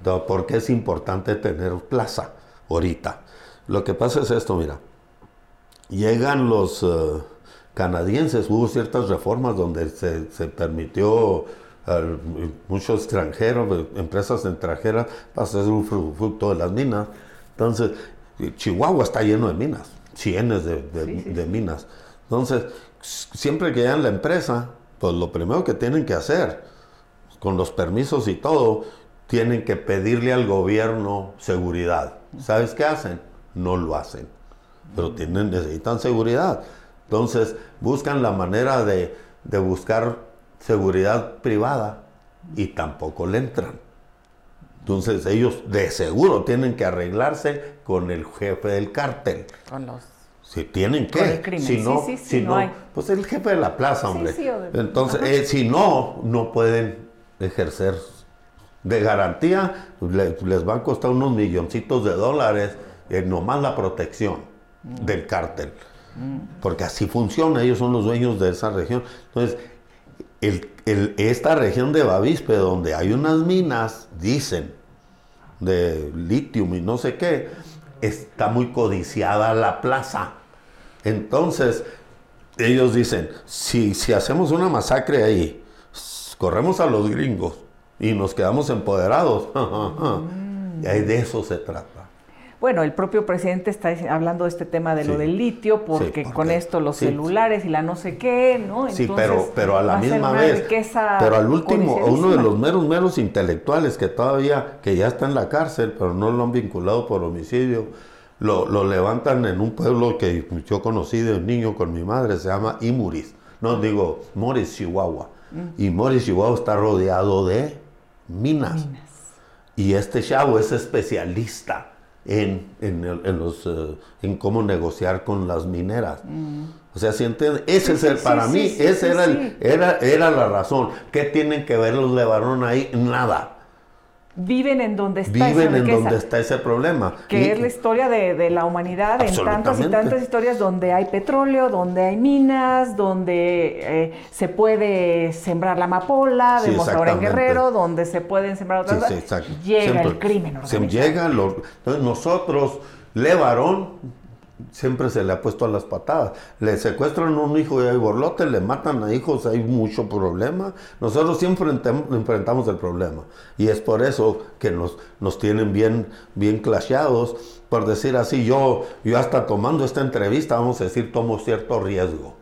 ¿Por qué es importante tener plaza ahorita? Lo que pasa es esto, mira. Llegan los... Eh, canadienses hubo ciertas reformas donde se, se permitió a muchos extranjeros, empresas extranjeras, para hacer un fruto de las minas. Entonces, Chihuahua está lleno de minas, cienes de, de minas. Entonces, siempre que llegan la empresa, pues lo primero que tienen que hacer, con los permisos y todo, tienen que pedirle al gobierno seguridad. ¿Sabes qué hacen? No lo hacen. Pero tienen, necesitan seguridad. Entonces buscan la manera de, de buscar seguridad privada y tampoco le entran. Entonces ellos de seguro tienen que arreglarse con el jefe del cártel. Con los si tienen que, si no, si no, pues el jefe de la plaza, hombre. Entonces, eh, si no, no pueden ejercer de garantía, les va a costar unos milloncitos de dólares eh, nomás la protección mm. del cártel. Mm. Porque así funciona, ellos son los dueños de esa región. Entonces, esta región de Bavispe, donde hay unas minas, dicen, de litio y no sé qué, está muy codiciada la plaza. Entonces, ellos dicen, si, si hacemos una masacre ahí, corremos a los gringos y nos quedamos empoderados. *laughs* y ahí de eso se trata. Bueno, el propio presidente está hablando de este tema de lo del litio, porque, con esto los celulares y la no sé qué, ¿no? sí, pero, pero a la misma vez, pero al último, uno de los meros, meros intelectuales que todavía, que ya está en la cárcel, pero no lo han vinculado por homicidio, lo, levantan en un pueblo que yo conocí de niño con mi madre, se llama Imuris. No, digo, Morris, Chihuahua. Mm. Y Morris, Chihuahua está rodeado de minas. Y este chavo es especialista en, en, los, eh, en cómo negociar con las mineras. Mm. O sea, si entienden, ese es el, para mí, esa era, era, era la razón. ¿Qué tienen que ver los de varón ahí? Nada viven en donde está viven en donde está ese problema. que es la historia de, la humanidad en tantas y tantas historias donde hay petróleo donde hay minas donde eh, se puede sembrar la amapola vemos ahora en Guerrero donde se pueden sembrar otras cosas. llega el crimen organizado. llega los, nosotros Le Varón siempre se le ha puesto a las patadas. Le secuestran a un hijo y hay borlote, le matan a hijos, hay mucho problema. Nosotros siempre enfrentamos el problema. Y es por eso que nos, nos tienen bien, bien clasheados. Por decir así, yo, yo hasta tomando esta entrevista, vamos a decir, tomo cierto riesgo.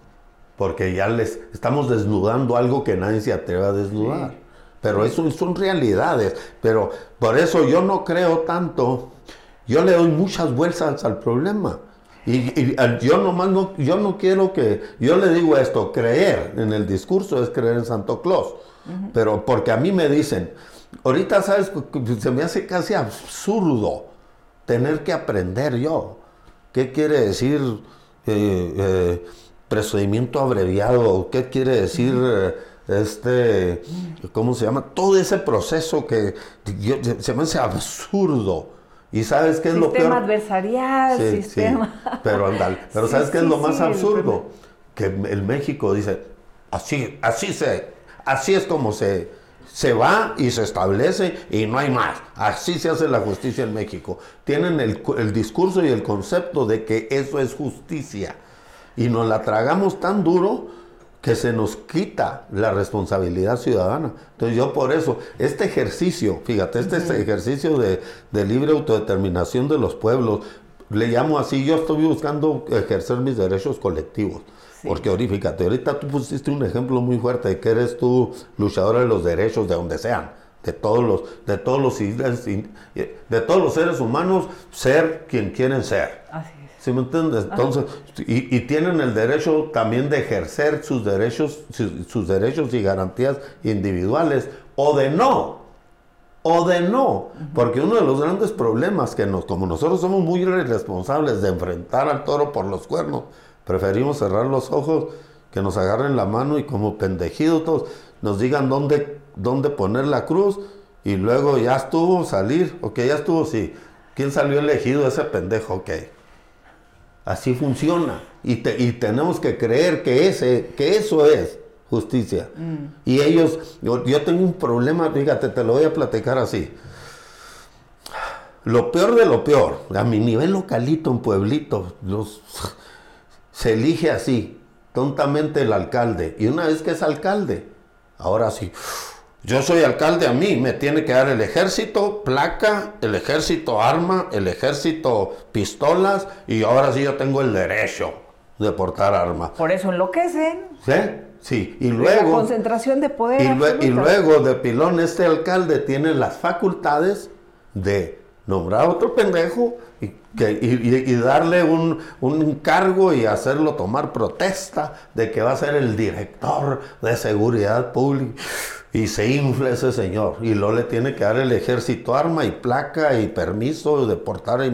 Porque ya les estamos desnudando algo que nadie se atreve a desnudar. Pero eso son realidades. Pero por eso yo no creo tanto. Yo le doy muchas vueltas al problema. Y, yo nomás no, yo no quiero que, yo le digo esto, creer en el discurso es creer en Santo Claus. Pero porque a mí me dicen, ahorita sabes, se me hace casi absurdo tener que aprender yo. ¿Qué quiere decir eh, eh, procedimiento abreviado? ¿Qué quiere decir eh, este, cómo se llama? Todo ese proceso que se me hace absurdo. ¿Y sabes qué es lo peor? Sistema adversarial, sistema... Pero andal. Pero *laughs* ¿sabes qué es lo más absurdo? Que el México dice, así, así se, así es como se, se va y se establece y no hay más. Así se hace la justicia en México. Tienen el, el discurso y el concepto de que eso es justicia. Y nos la tragamos tan duro que se nos quita la responsabilidad ciudadana. Entonces yo por eso, este ejercicio, fíjate, este, ejercicio de, libre autodeterminación de los pueblos, le llamo así, yo estoy buscando ejercer mis derechos colectivos. Porque ahorita, fíjate, ahorita tú pusiste un ejemplo muy fuerte de que eres tú luchadora de los derechos de donde sean, de todos los, de todos los, de todos los seres humanos, ser quien quieren ser. Así ¿Sí me entiendes? Entonces, y, tienen el derecho también de ejercer sus derechos, sus, derechos y garantías individuales, o de no, o de no. Porque uno de los grandes problemas que nos, como nosotros somos muy responsables de enfrentar al toro por los cuernos, preferimos cerrar los ojos, que nos agarren la mano y como pendejidos todos, nos digan dónde, dónde poner la cruz, y luego ya estuvo salir, ok, ya estuvo, sí. ¿Quién salió elegido ese pendejo? Ok. Así funciona. Y, tenemos que creer que, ese, que eso es justicia. Mm. Y ellos, yo, tengo un problema, fíjate, te lo voy a platicar así. Lo peor de lo peor, a mi nivel localito, en pueblito, los, se elige así. tontamente el alcalde. Y una vez que es alcalde, ahora sí, yo soy alcalde a mí, me tiene que dar el ejército, placa, el ejército arma, el ejército pistolas y ahora sí yo tengo el derecho de portar armas. Por eso enloquecen. ¿Sí? Sí, y luego... La concentración de poder. Y, y luego de pilón este alcalde tiene las facultades de nombrar a otro pendejo y, y, darle un, un, cargo y hacerlo tomar protesta de que va a ser el director de seguridad pública. Y se infla ese señor. Y luego le tiene que dar el ejército arma y placa y permiso de portar y,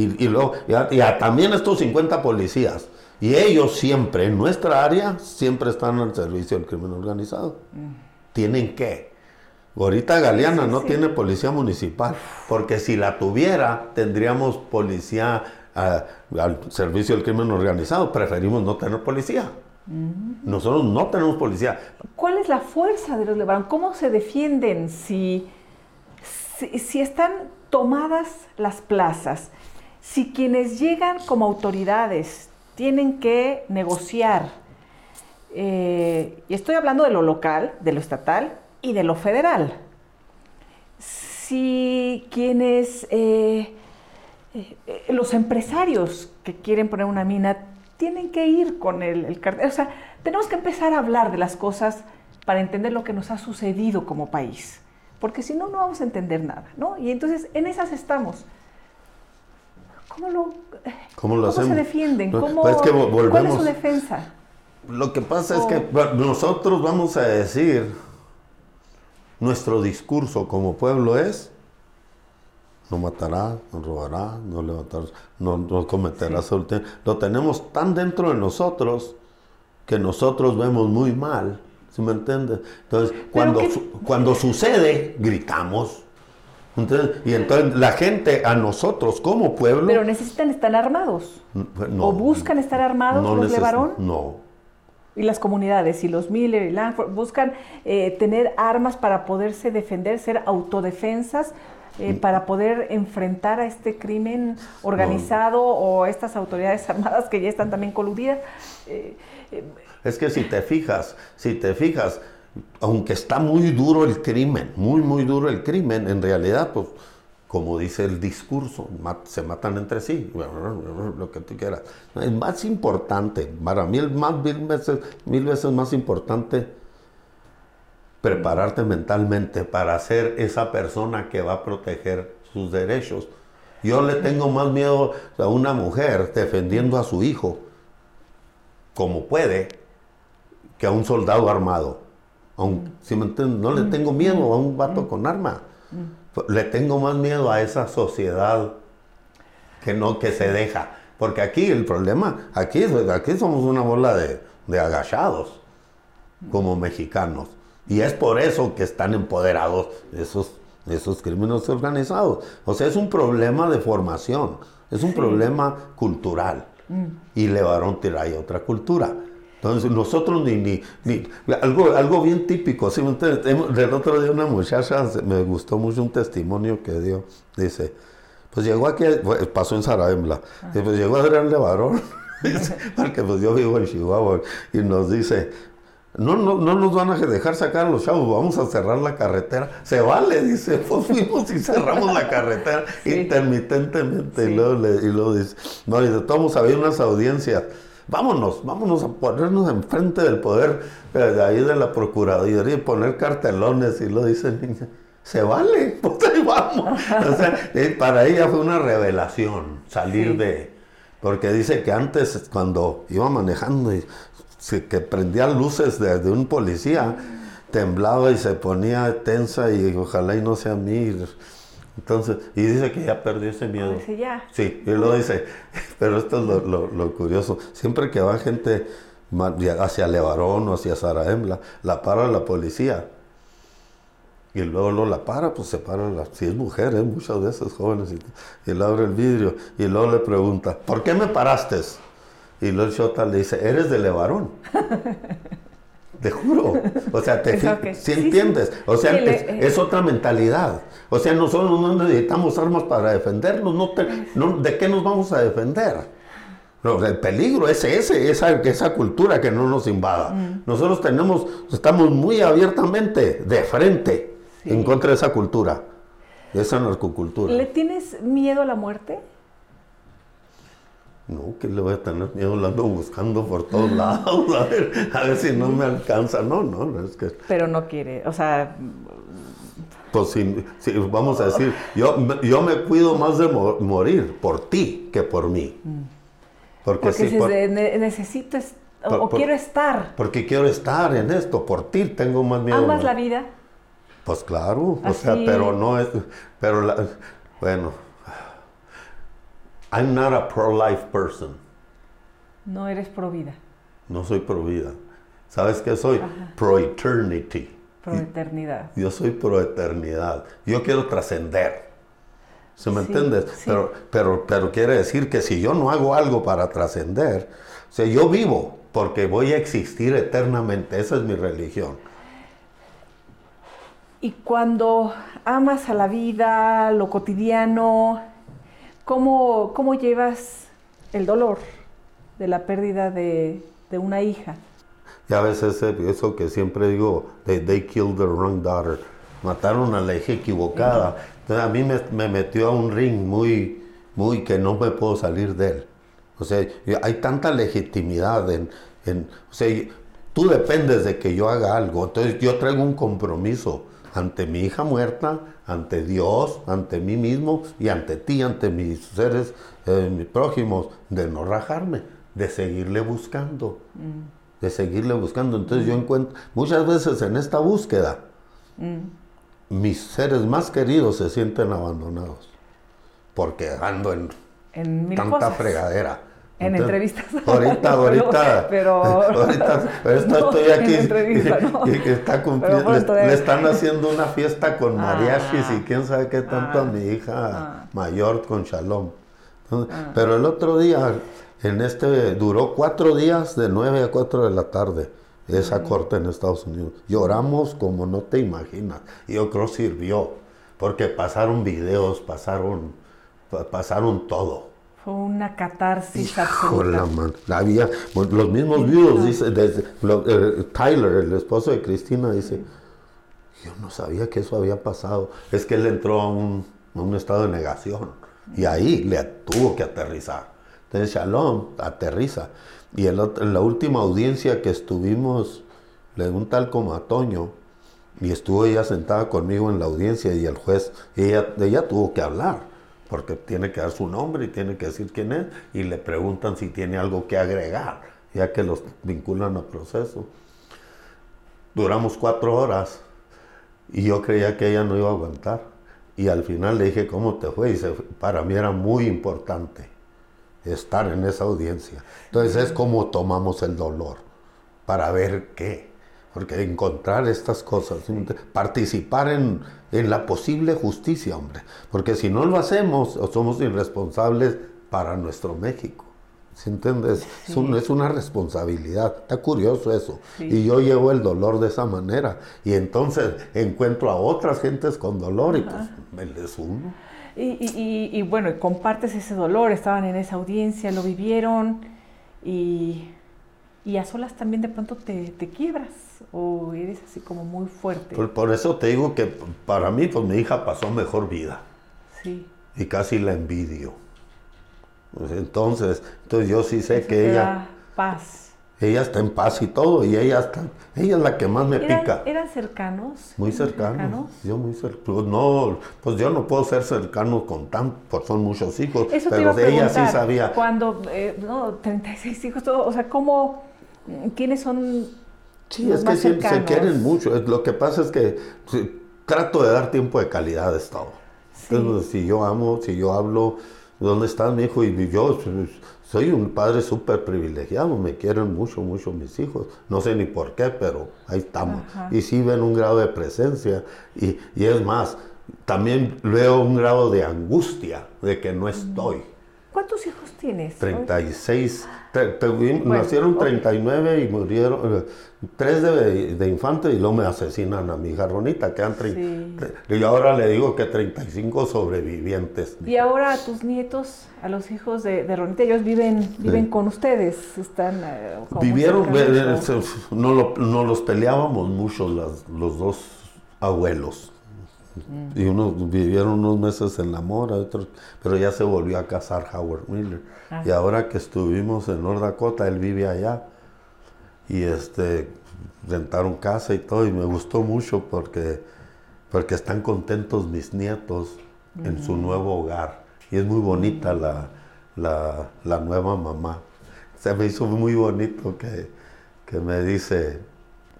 y, y luego y, también estos 50 policías. Y ellos siempre, en nuestra área, siempre están al servicio del crimen organizado. Mm. Tienen que. Ahorita Galeana no tiene policía municipal, porque si la tuviera, tendríamos policía ah, al servicio del crimen organizado. Preferimos no tener policía. Nosotros no tenemos policía. ¿Cuál es la fuerza de los Levarón? ¿Cómo se defienden si, si, están tomadas las plazas? Si quienes llegan como autoridades tienen que negociar, eh, y estoy hablando de lo local, de lo estatal y de lo federal. Si quienes, eh, eh, los empresarios que quieren poner una mina tienen que ir con el, el cartel. O sea, tenemos que empezar a hablar de las cosas para entender lo que nos ha sucedido como país. Porque si no, no vamos a entender nada, ¿no? Y entonces en esas estamos. ¿Cómo lo, ¿Cómo se defienden? Pues, ¿Cómo, pues que ¿Cuál es su defensa? Lo que pasa es que nosotros vamos a decir, nuestro discurso como pueblo es, no matará, no robará, no levantará, no, no cometerá Lo tenemos tan dentro de nosotros que nosotros vemos muy mal, ¿sí me entiendes? Entonces, cuando, cuando *laughs* sucede, gritamos. y entonces la gente, a nosotros como pueblo... Pero necesitan estar armados. ¿O buscan estar armados los de varón? No. Y las comunidades, y los Miller y Langford, buscan eh, tener armas para poderse defender, ser autodefensas, eh, para poder enfrentar a este crimen organizado o estas autoridades *laughs* armadas que ya están también coludidas. Eh, eh, es que si te fijas, si te fijas, aunque está muy duro el crimen, muy, muy duro el crimen, en realidad, pues, como dice el discurso, se matan entre sí, *laughs* lo que tú quieras. Es más importante, para mí es más mil veces, mil veces más importante prepararte mentalmente para ser esa persona que va a proteger sus derechos. Yo le tengo más miedo a una mujer defendiendo a su hijo, como puede, que a un soldado armado. si me no le tengo miedo a un vato con arma. Le tengo más miedo a esa sociedad que no que se deja. Porque aquí el problema, aquí, aquí somos una bola de, de agachados como mexicanos. Y es por eso que están empoderados esos, esos crímenes organizados. O sea, es un problema de formación, es un problema cultural. Mm. Y Levarón trae otra cultura. Entonces, nosotros ni, ni, ni, algo, algo bien típico. ¿sí? El otro día una muchacha, me gustó mucho un testimonio que dio. Dice, pues llegó aquí, pasó en Sarabembla, pues llegó a Adrián Levarón, *laughs* porque pues yo vivo en Chihuahua, y nos dice, no, no, no nos van a dejar sacar a los chavos, vamos a cerrar la carretera. Se vale, dice, *laughs* pues fuimos y cerramos la carretera *laughs* intermitentemente. Y, luego le, y luego dice, no, y de todos había unas audiencias. Vámonos, vámonos a ponernos enfrente del poder eh, de ahí de la Procuraduría y poner cartelones. Y lo dicen, se vale, *laughs* pues ahí vamos. O sea, eh, para ella fue una revelación salir de... Porque dice que antes, cuando iba manejando, y que prendía luces de, un policía, temblaba y se ponía tensa y ojalá y no sea mí. Entonces, y dice que ya perdió ese miedo. Dice ya. Sí, y lo dice. *laughs* Pero esto es lo, curioso. Siempre que va gente hacia Levarón o hacia Saraembla, la para la policía. Y luego lo la para, pues se para, la, si es mujer, ¿eh? muchas veces jóvenes, y, y le abre el vidrio y luego le pregunta, ¿por qué me paraste? Y el Shota le dice, eres de Levarón. *laughs* Te juro. O sea, te, si entiendes. O sea, es, otra mentalidad. O sea, nosotros no necesitamos armas para defendernos. No, ¿De qué nos vamos a defender? el peligro es ese, esa, esa cultura que no nos invada. Mm. Nosotros tenemos, estamos muy abiertamente de frente en contra de esa cultura, de esa narcocultura. ¿Le tienes miedo a la muerte? No, que le voy a tener miedo, lo ando buscando por todos *laughs* lados, a ver, a ver si no me alcanza. No, no, es que... Pero no quiere, o sea... Pues si, vamos a decir, yo, yo me cuido más de morir por ti que por mí. Mm. Porque, si necesito o, quiero estar. Porque quiero estar en esto, por ti tengo más miedo. ¿Amas la vida? Pues claro, o sea, pero no es, pero la, bueno, I'm not a pro-life person. No eres pro vida. No soy pro vida. ¿Sabes qué soy? Pro eternity. Pro eternidad. Yo soy pro eternidad. Yo quiero trascender. ¿Se me entiendes? Pero, pero, pero quiere decir que si yo no hago algo para trascender, o sea, yo vivo porque voy a existir eternamente. Esa es mi religión. Y cuando amas a la vida, lo cotidiano, ¿cómo, cómo llevas el dolor de la pérdida de, de una hija? Y a veces eso que siempre digo, they, they killed the wrong daughter. Mataron a la hija equivocada. Entonces a mí me, metió a un ring muy, muy que no me puedo salir de él. O sea, hay tanta legitimidad en, o sea, tú dependes de que yo haga algo. Entonces yo traigo un compromiso ante mi hija muerta, ante Dios, ante mí mismo y ante ti, ante mis seres, eh, mis prójimos, de no rajarme, de seguirle buscando, mm. de seguirle buscando. Entonces yo encuentro, muchas veces en esta búsqueda, mm mis seres más queridos se sienten abandonados porque ando en, tanta fregadera. En entrevistas. Ahorita, *laughs* ahorita. Pero, ahorita, *laughs* estoy aquí y, *laughs* está le, están haciendo una fiesta con mariachis y quién sabe qué tanto a mi hija ah. mayor con Shalom. Ah. Pero el otro día, en este, duró cuatro días de nueve a cuatro de la tarde esa corte en Estados Unidos. Lloramos como no te imaginas. Y yo creo sirvió, porque pasaron videos, pasaron, pasaron todo. Fue una catarsis absoluta. La Había, los mismos videos, dice, desde, eh, Tyler, el esposo de Cristina, dice, yo no sabía que eso había pasado. Es que él entró a un, a un estado de negación y ahí le tuvo que aterrizar. Entonces Shalom aterriza. Y en la última audiencia que estuvimos, le un tal como a Toño, y estuvo ella sentada conmigo en la audiencia y el juez, ella, ella tuvo que hablar, porque tiene que dar su nombre y tiene que decir quién es, y le preguntan si tiene algo que agregar, ya que los vinculan al proceso. Duramos cuatro horas y yo creía que ella no iba a aguantar. Y al final le dije, ¿cómo te fue? Y para mí era muy importante estar en esa audiencia. Entonces es como tomamos el dolor para ver qué. Porque encontrar estas cosas, participar en, la posible justicia, hombre. Porque si no lo hacemos, somos irresponsables para nuestro México. ¿Sí entiendes? Es, una responsabilidad. Está curioso eso. Y yo llevo el dolor de esa manera. Y entonces encuentro a otras gentes con dolor y pues me les uno. Y, bueno, compartes ese dolor, estaban en esa audiencia, lo vivieron y, a solas también de pronto te, quiebras o eres así como muy fuerte. Por, eso te digo que para mí, pues mi hija pasó mejor vida. Sí. Y casi la envidio. Pues, entonces, entonces yo sí sé que ella... paz ella está en paz y todo, y ella está, ella es la que más me pica. ¿Eran cercanos? Muy cercanos. Yo muy cercano. Pues no, pues yo no puedo ser cercano con tan, porque son muchos hijos, pero ella sí sabía. Cuando, eh, no, 36 hijos, todo, o sea, ¿cómo, quiénes son Sí, es que se, quieren mucho. Lo que pasa es que trato de dar tiempo de calidad es todo. Entonces, si yo amo, si yo hablo, ¿dónde está mi hijo? Y yo soy un padre súper privilegiado, me quieren mucho, mucho mis hijos. No sé ni por qué, pero ahí estamos. Y sí ven un grado de presencia. Y, es más, también veo un grado de angustia de que no estoy. ¿Cuántos hijos tienes? tienes? 36. nacieron 39 y murieron 3 eh, de, de infante y luego me asesinan a mi hija Ronita, quedan 30. Y ahora le digo que 35 sobrevivientes. Y ahora a tus nietos, a los hijos de, Ronita, ellos viven viven con ustedes, están... Eh, Vivieron, no, no, los peleábamos mucho los dos abuelos. Y unos vivieron unos meses en la mora, otros, pero ya se volvió a casar Howard Miller. Ah. Y ahora que estuvimos en North Dakota, él vive allá. Y este, rentaron casa y todo, y me gustó mucho porque, porque están contentos mis nietos en su nuevo hogar. Y es muy bonita la, la, nueva mamá. Se me hizo muy bonito que, que me dice,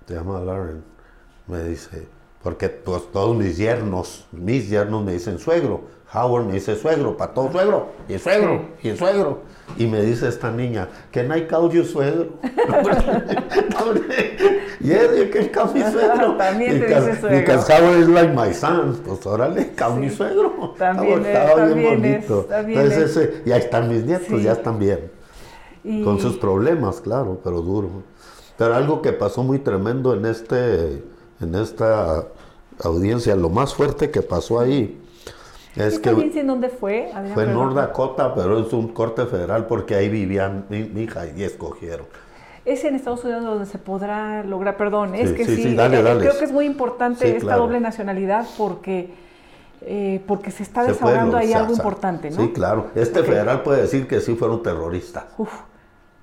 se llama Lauren, me dice, porque pues, todos mis yernos, mis yernos me dicen suegro. Howard me dice suegro, para todo suegro, y suegro, y suegro. Y me dice esta niña, can I call you suegro? yeah, you can call me suegro. También te dice suegro. Because Howard is like my son. Pues órale, call me suegro. También Estaba bien bonito. Entonces, ese, y ahí están mis nietos, ya están bien. Con sus problemas, claro, pero duro. Pero algo que pasó muy tremendo en este en esta audiencia, lo más fuerte que pasó ahí es que... en dónde fue? fue en North Dakota, pero es un corte federal porque ahí vivían mi, hija y escogieron. Es en Estados Unidos donde se podrá lograr, perdón, es que sí, eh, creo que es muy importante esta doble nacionalidad porque... Eh, porque se está desahogando ahí algo importante, ¿no? Sí, claro. Este federal puede decir que sí fueron terroristas. Uf.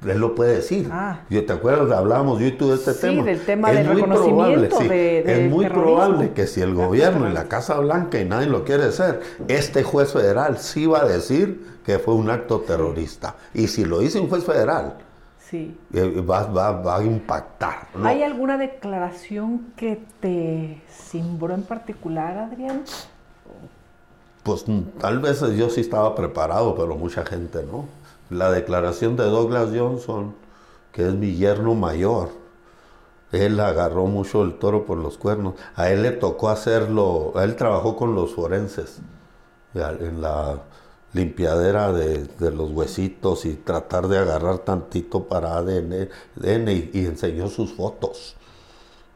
Él lo puede decir. Ah. Yo, ¿Te acuerdas? Hablábamos yo y tú de este tema. Sí, del tema del reconocimiento Es muy probable que si el gobierno y la Casa Blanca y nadie lo quiere hacer, este juez federal sí va a decir que fue un acto terrorista. Y si lo dice un juez federal, sí. Eh, va, a impactar. ¿Hay alguna declaración que te simbró en particular, Adrián? Pues tal vez yo sí estaba preparado, pero mucha gente no la declaración de Douglas Johnson, que es mi yerno mayor, él agarró mucho el toro por los cuernos. A él le tocó hacerlo, él trabajó con los forenses en la limpiadera de, los huesitos y tratar de agarrar tantito para ADN, y, enseñó sus fotos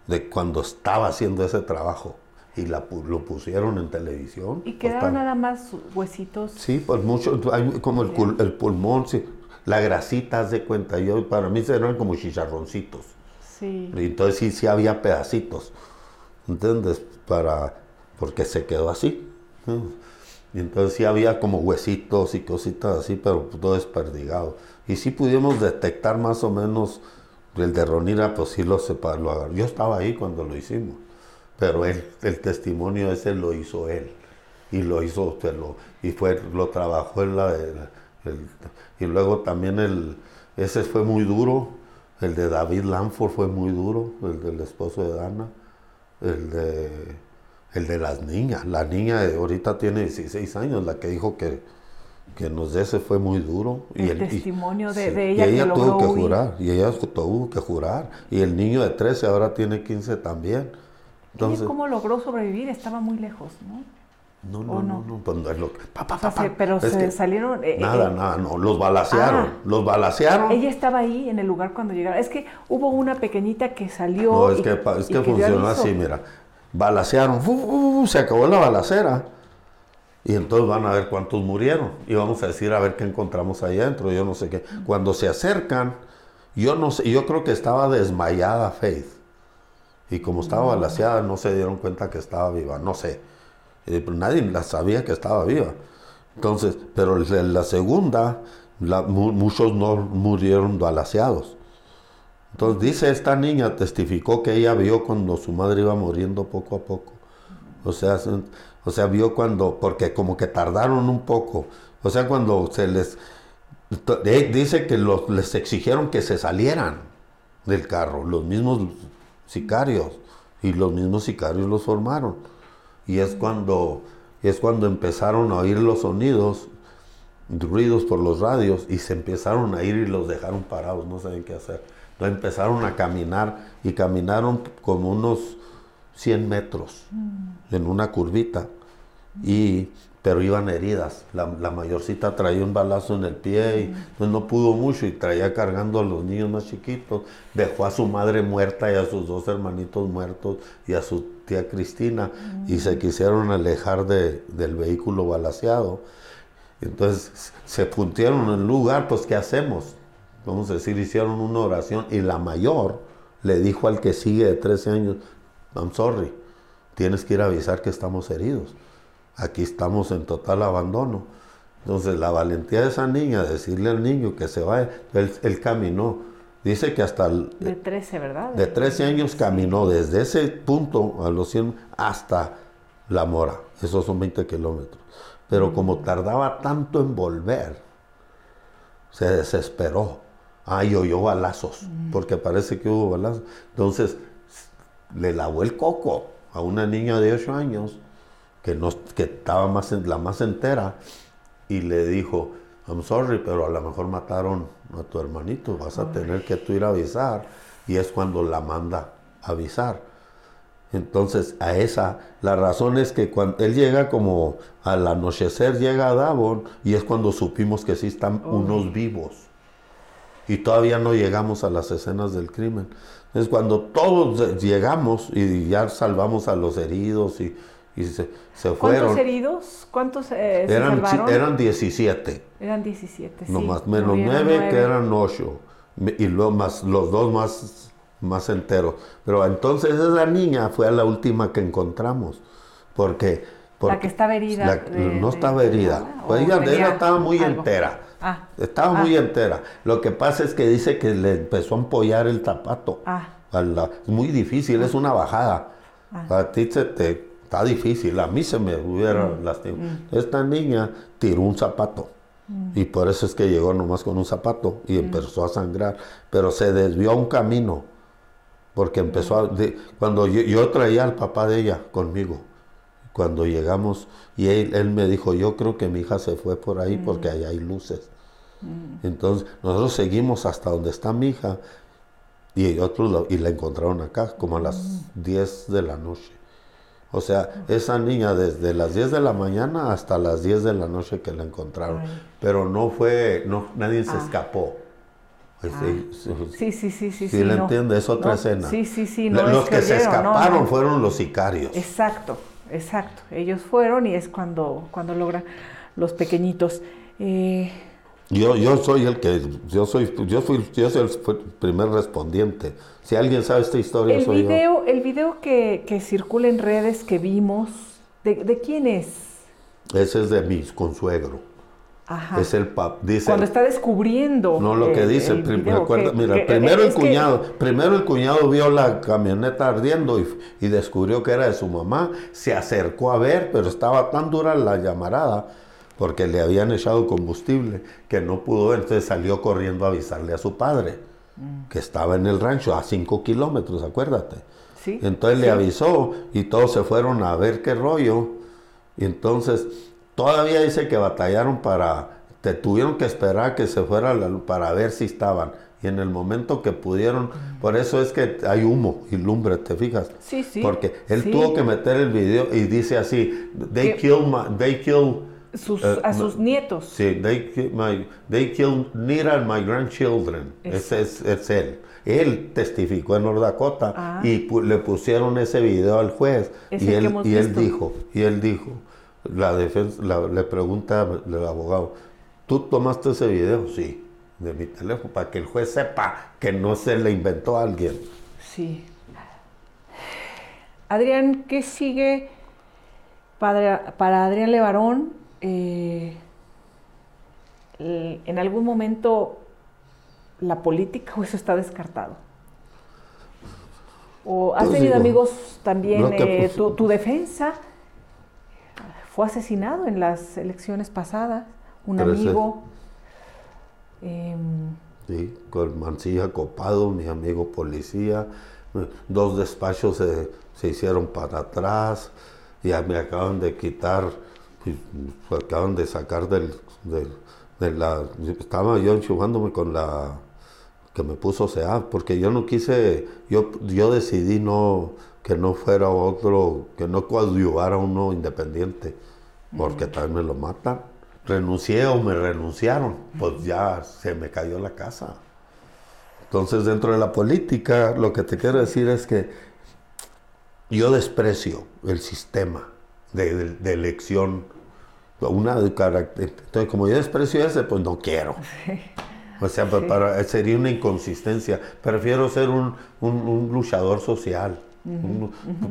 de cuando estaba haciendo ese trabajo y la, lo pusieron en televisión. ¿Y quedaron nada más huesitos? Sí, pues mucho, como el, el pulmón, sí, la grasita, haz de cuenta, yo, para mí eran como chicharroncitos. Sí. Y entonces sí, sí había pedacitos, ¿entiendes? Para, porque se quedó así. Y entonces sí había como huesitos y cositas así, pero todo desperdigado. Y sí pudimos detectar más o menos el de Ronira, pues sí lo separó. Yo estaba ahí cuando lo hicimos pero él, el testimonio ese lo hizo él y lo hizo pues, y fue lo trabajó en la, y luego también el ese fue muy duro el de David Lanford fue muy duro el del esposo de Dana el de el de las niñas la niña de ahorita tiene 16 años la que dijo que que nos de ese fue muy duro. El y el testimonio de, ella. Y ella tuvo que jurar, y ella tuvo que jurar. Y el niño de 13 ahora tiene 15 también. Entonces, ¿Cómo logró sobrevivir? Estaba muy lejos, ¿no? No, no, no, no, pues no es lo que... pero se salieron... Eh, nada, eh, nada, no, los balacearon, ah. los balacearon. Ella estaba ahí en el lugar cuando llegaron. Es que hubo una pequeñita que salió... No, es que, es que funcionó así, mira. Balacearon, se acabó la balacera. Y entonces van a ver cuántos murieron. Y vamos a decir a ver qué encontramos ahí adentro, yo no sé qué. Cuando se acercan, yo no sé, yo creo que estaba desmayada Faith y como estaba balaseada, no se dieron cuenta que estaba viva, no sé. Eh, pues nadie la sabía que estaba viva. Entonces, pero en la segunda, muchos no murieron balaseados. Entonces dice esta niña, testificó que ella vio cuando su madre iba muriendo poco a poco. O sea, o sea, vio cuando, porque como que tardaron un poco. O sea, cuando se les, dice que los, les exigieron que se salieran del carro, los mismos sicarios y los mismos sicarios los formaron. Y es cuando, es cuando empezaron a oír los sonidos, ruidos por los radios y se empezaron a ir y los dejaron parados, no saben qué hacer. Entonces empezaron a caminar y caminaron como unos 100 metros mm. en una curvita. Y pero iban heridas. La, mayorcita traía un balazo en el pie y pues, no pudo mucho y traía cargando a los niños más chiquitos. Dejó a su madre muerta y a sus dos hermanitos muertos y a su tía Cristina y se quisieron alejar del vehículo balaseado. Entonces se puntieron en el lugar, pues ¿qué hacemos? Vamos a decir, hicieron una oración y la mayor le dijo al que sigue de 13 años, I'm sorry, tienes que ir a avisar que estamos heridos aquí estamos en total abandono. Entonces la valentía de esa niña, decirle al niño que se vaya, él, caminó. Dice que hasta... de 13, ¿verdad? De 13 años caminó desde ese punto a los 100 hasta La Mora. Esos son 20 kilómetros. Pero como tardaba tanto en volver, se desesperó. Ay, oyó balazos, porque parece que hubo balazos. Entonces le lavó el coco a una niña de 8 años que, no, que estaba más, la más entera, y le dijo, I'm sorry, pero a lo mejor mataron a tu hermanito, vas a tener que tú ir a avisar, y es cuando la manda a avisar. Entonces, a esa, la razón es que cuando él llega como al anochecer, llega a Davon, y es cuando supimos que sí están unos vivos. Y todavía no llegamos a las escenas del crimen. Es cuando todos llegamos y ya salvamos a los heridos y y se, se fueron. ¿Cuántos heridos? ¿Cuántos eh, eran, Eran 17. Eran 17, sí. No más, menos 9 que eran 8. Y luego más, los dos más, más enteros. Pero entonces esa niña fue la última que encontramos. Porque... la que estaba herida. no estaba herida. Pues ella, estaba muy entera. Ah, estaba muy ah. entera. Lo que pasa es que dice que le empezó a empollar el zapato. Ah. es muy difícil, es una bajada. A ti se te Está difícil, a mí se me hubiera mm, lastimado. Mm. Esta niña tiró un zapato mm. y por eso es que llegó nomás con un zapato y empezó a sangrar, pero se desvió a un camino porque empezó a... cuando yo, traía al papá de ella conmigo, cuando llegamos y él, me dijo, yo creo que mi hija se fue por ahí porque ahí hay luces. Entonces nosotros seguimos hasta donde está mi hija y otros y la encontraron acá como a las 10 de la noche. O sea, esa niña desde las 10 de la mañana hasta las 10 de la noche que la encontraron. Pero no fue, no, nadie se ah. escapó. Pues ah. Sí, sí, sí, sí. Sí, le entiende, es otra escena. Sí, sí, sí. Los que se escaparon fueron los sicarios. Exacto, exacto. Ellos fueron y es cuando, cuando logran los pequeñitos. Eh, yo, yo soy el que, yo soy, yo fui, yo soy el primer respondiente. Si alguien sabe esta historia, el soy video, El video que, que, circula en redes que vimos, ¿de, quién es? Ese es de mi consuegro. Ajá. Es el pap, dice. Cuando está descubriendo. No lo que dice. mira, primero el cuñado, primero el cuñado vio la camioneta ardiendo y, y descubrió que era de su mamá. Se acercó a ver, pero estaba tan dura la llamarada porque le habían echado combustible, que no pudo ver, entonces salió corriendo a avisarle a su padre, mm. que estaba en el rancho a cinco kilómetros, acuérdate. ¿Sí? Entonces le avisó y todos se fueron a ver qué rollo. Y entonces todavía dice que batallaron para, te tuvieron que esperar que se fuera la luz para ver si estaban. Y en el momento que pudieron, mm. por eso es que hay humo y lumbre, ¿te fijas? Sí, sí. Porque él tuvo que meter el video y dice así, they kill, my, they kill eh, a sus nietos. Sí, they, my, they killed and my grandchildren. Ese es, él. Él testificó en North Dakota ah. y le pusieron ese video al juez y él, y él dijo, y él dijo, la defensa le pregunta al abogado, ¿tú tomaste ese video? Sí, de mi teléfono, para que el juez sepa que no se le inventó a alguien. Sí. Adrián, ¿qué sigue para, para Adrián Levarón? Eh, en algún momento la política o eso está descartado? ¿O has pues tenido amigos también? Eh, pues, tu, defensa fue asesinado en las elecciones pasadas, un amigo. Em, sí, con Mancilla Copado, mi amigo policía. Dos despachos se, se hicieron para atrás. Ya me acaban de quitar pues, acaban de sacar del, de la... Estaba yo enchufándome con la que me puso SEA, porque yo no quise, yo, yo decidí no que no fuera otro, que no coadyuvara uno independiente. porque también me lo matan. Renuncié o me renunciaron, pues ya se me cayó la casa. Entonces, dentro de la política, lo que te quiero decir es que yo desprecio el sistema de, elección. Una Entonces, como yo desprecio ese, pues no quiero. O sea, para, sería una inconsistencia. Prefiero ser un, luchador social.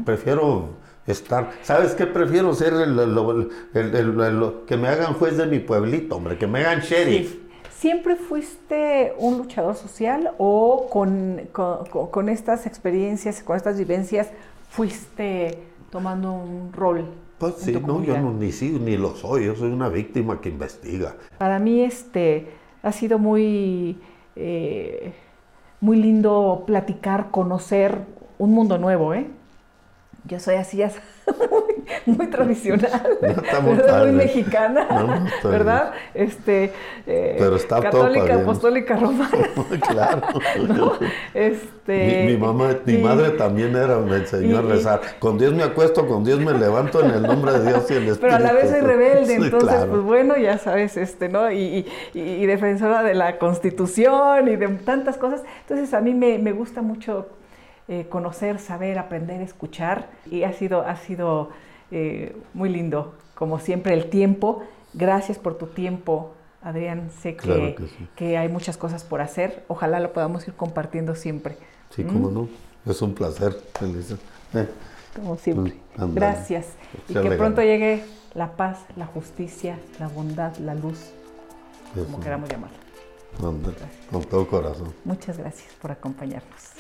Prefiero estar. ¿Sabes qué? Prefiero ser el, que me hagan juez de mi pueblito, hombre, que me hagan sheriff. ¿Siempre fuiste un luchador social o con, estas experiencias, con estas vivencias, fuiste tomando un rol? Pues sí, no, yo no, ni sí, ni lo soy, yo soy una víctima que investiga. Para mí este ha sido muy, eh, muy lindo platicar, conocer un mundo nuevo, ¿eh? Yo soy así, ya *laughs* muy, tradicional, muy mexicana, ¿verdad? Este, eh, católica, apostólica, romana. *laughs* claro. *laughs* Este, mi, mamá, mi madre también era, me enseñó a rezar. Con Dios me acuesto, con Dios me levanto en el nombre de Dios y el Espíritu. Pero a la vez soy rebelde, entonces, pues bueno, ya sabes, este, ¿no? Y, y, defensora de la Constitución y de tantas cosas. Entonces, a mí me, me gusta mucho eh, conocer, saber, aprender, escuchar. Y ha sido, ha sido eh, muy lindo, como siempre, el tiempo. Gracias por tu tiempo, Adrián. Sé que, que, hay muchas cosas por hacer. Ojalá lo podamos ir compartiendo siempre. Sí, ¿Mm? no. Es un placer, eh. Como siempre. Pues, Gracias. Y que pronto llegue la paz, la justicia, la bondad, la luz, como queramos llamarlo. Con todo corazón. Muchas gracias por acompañarnos.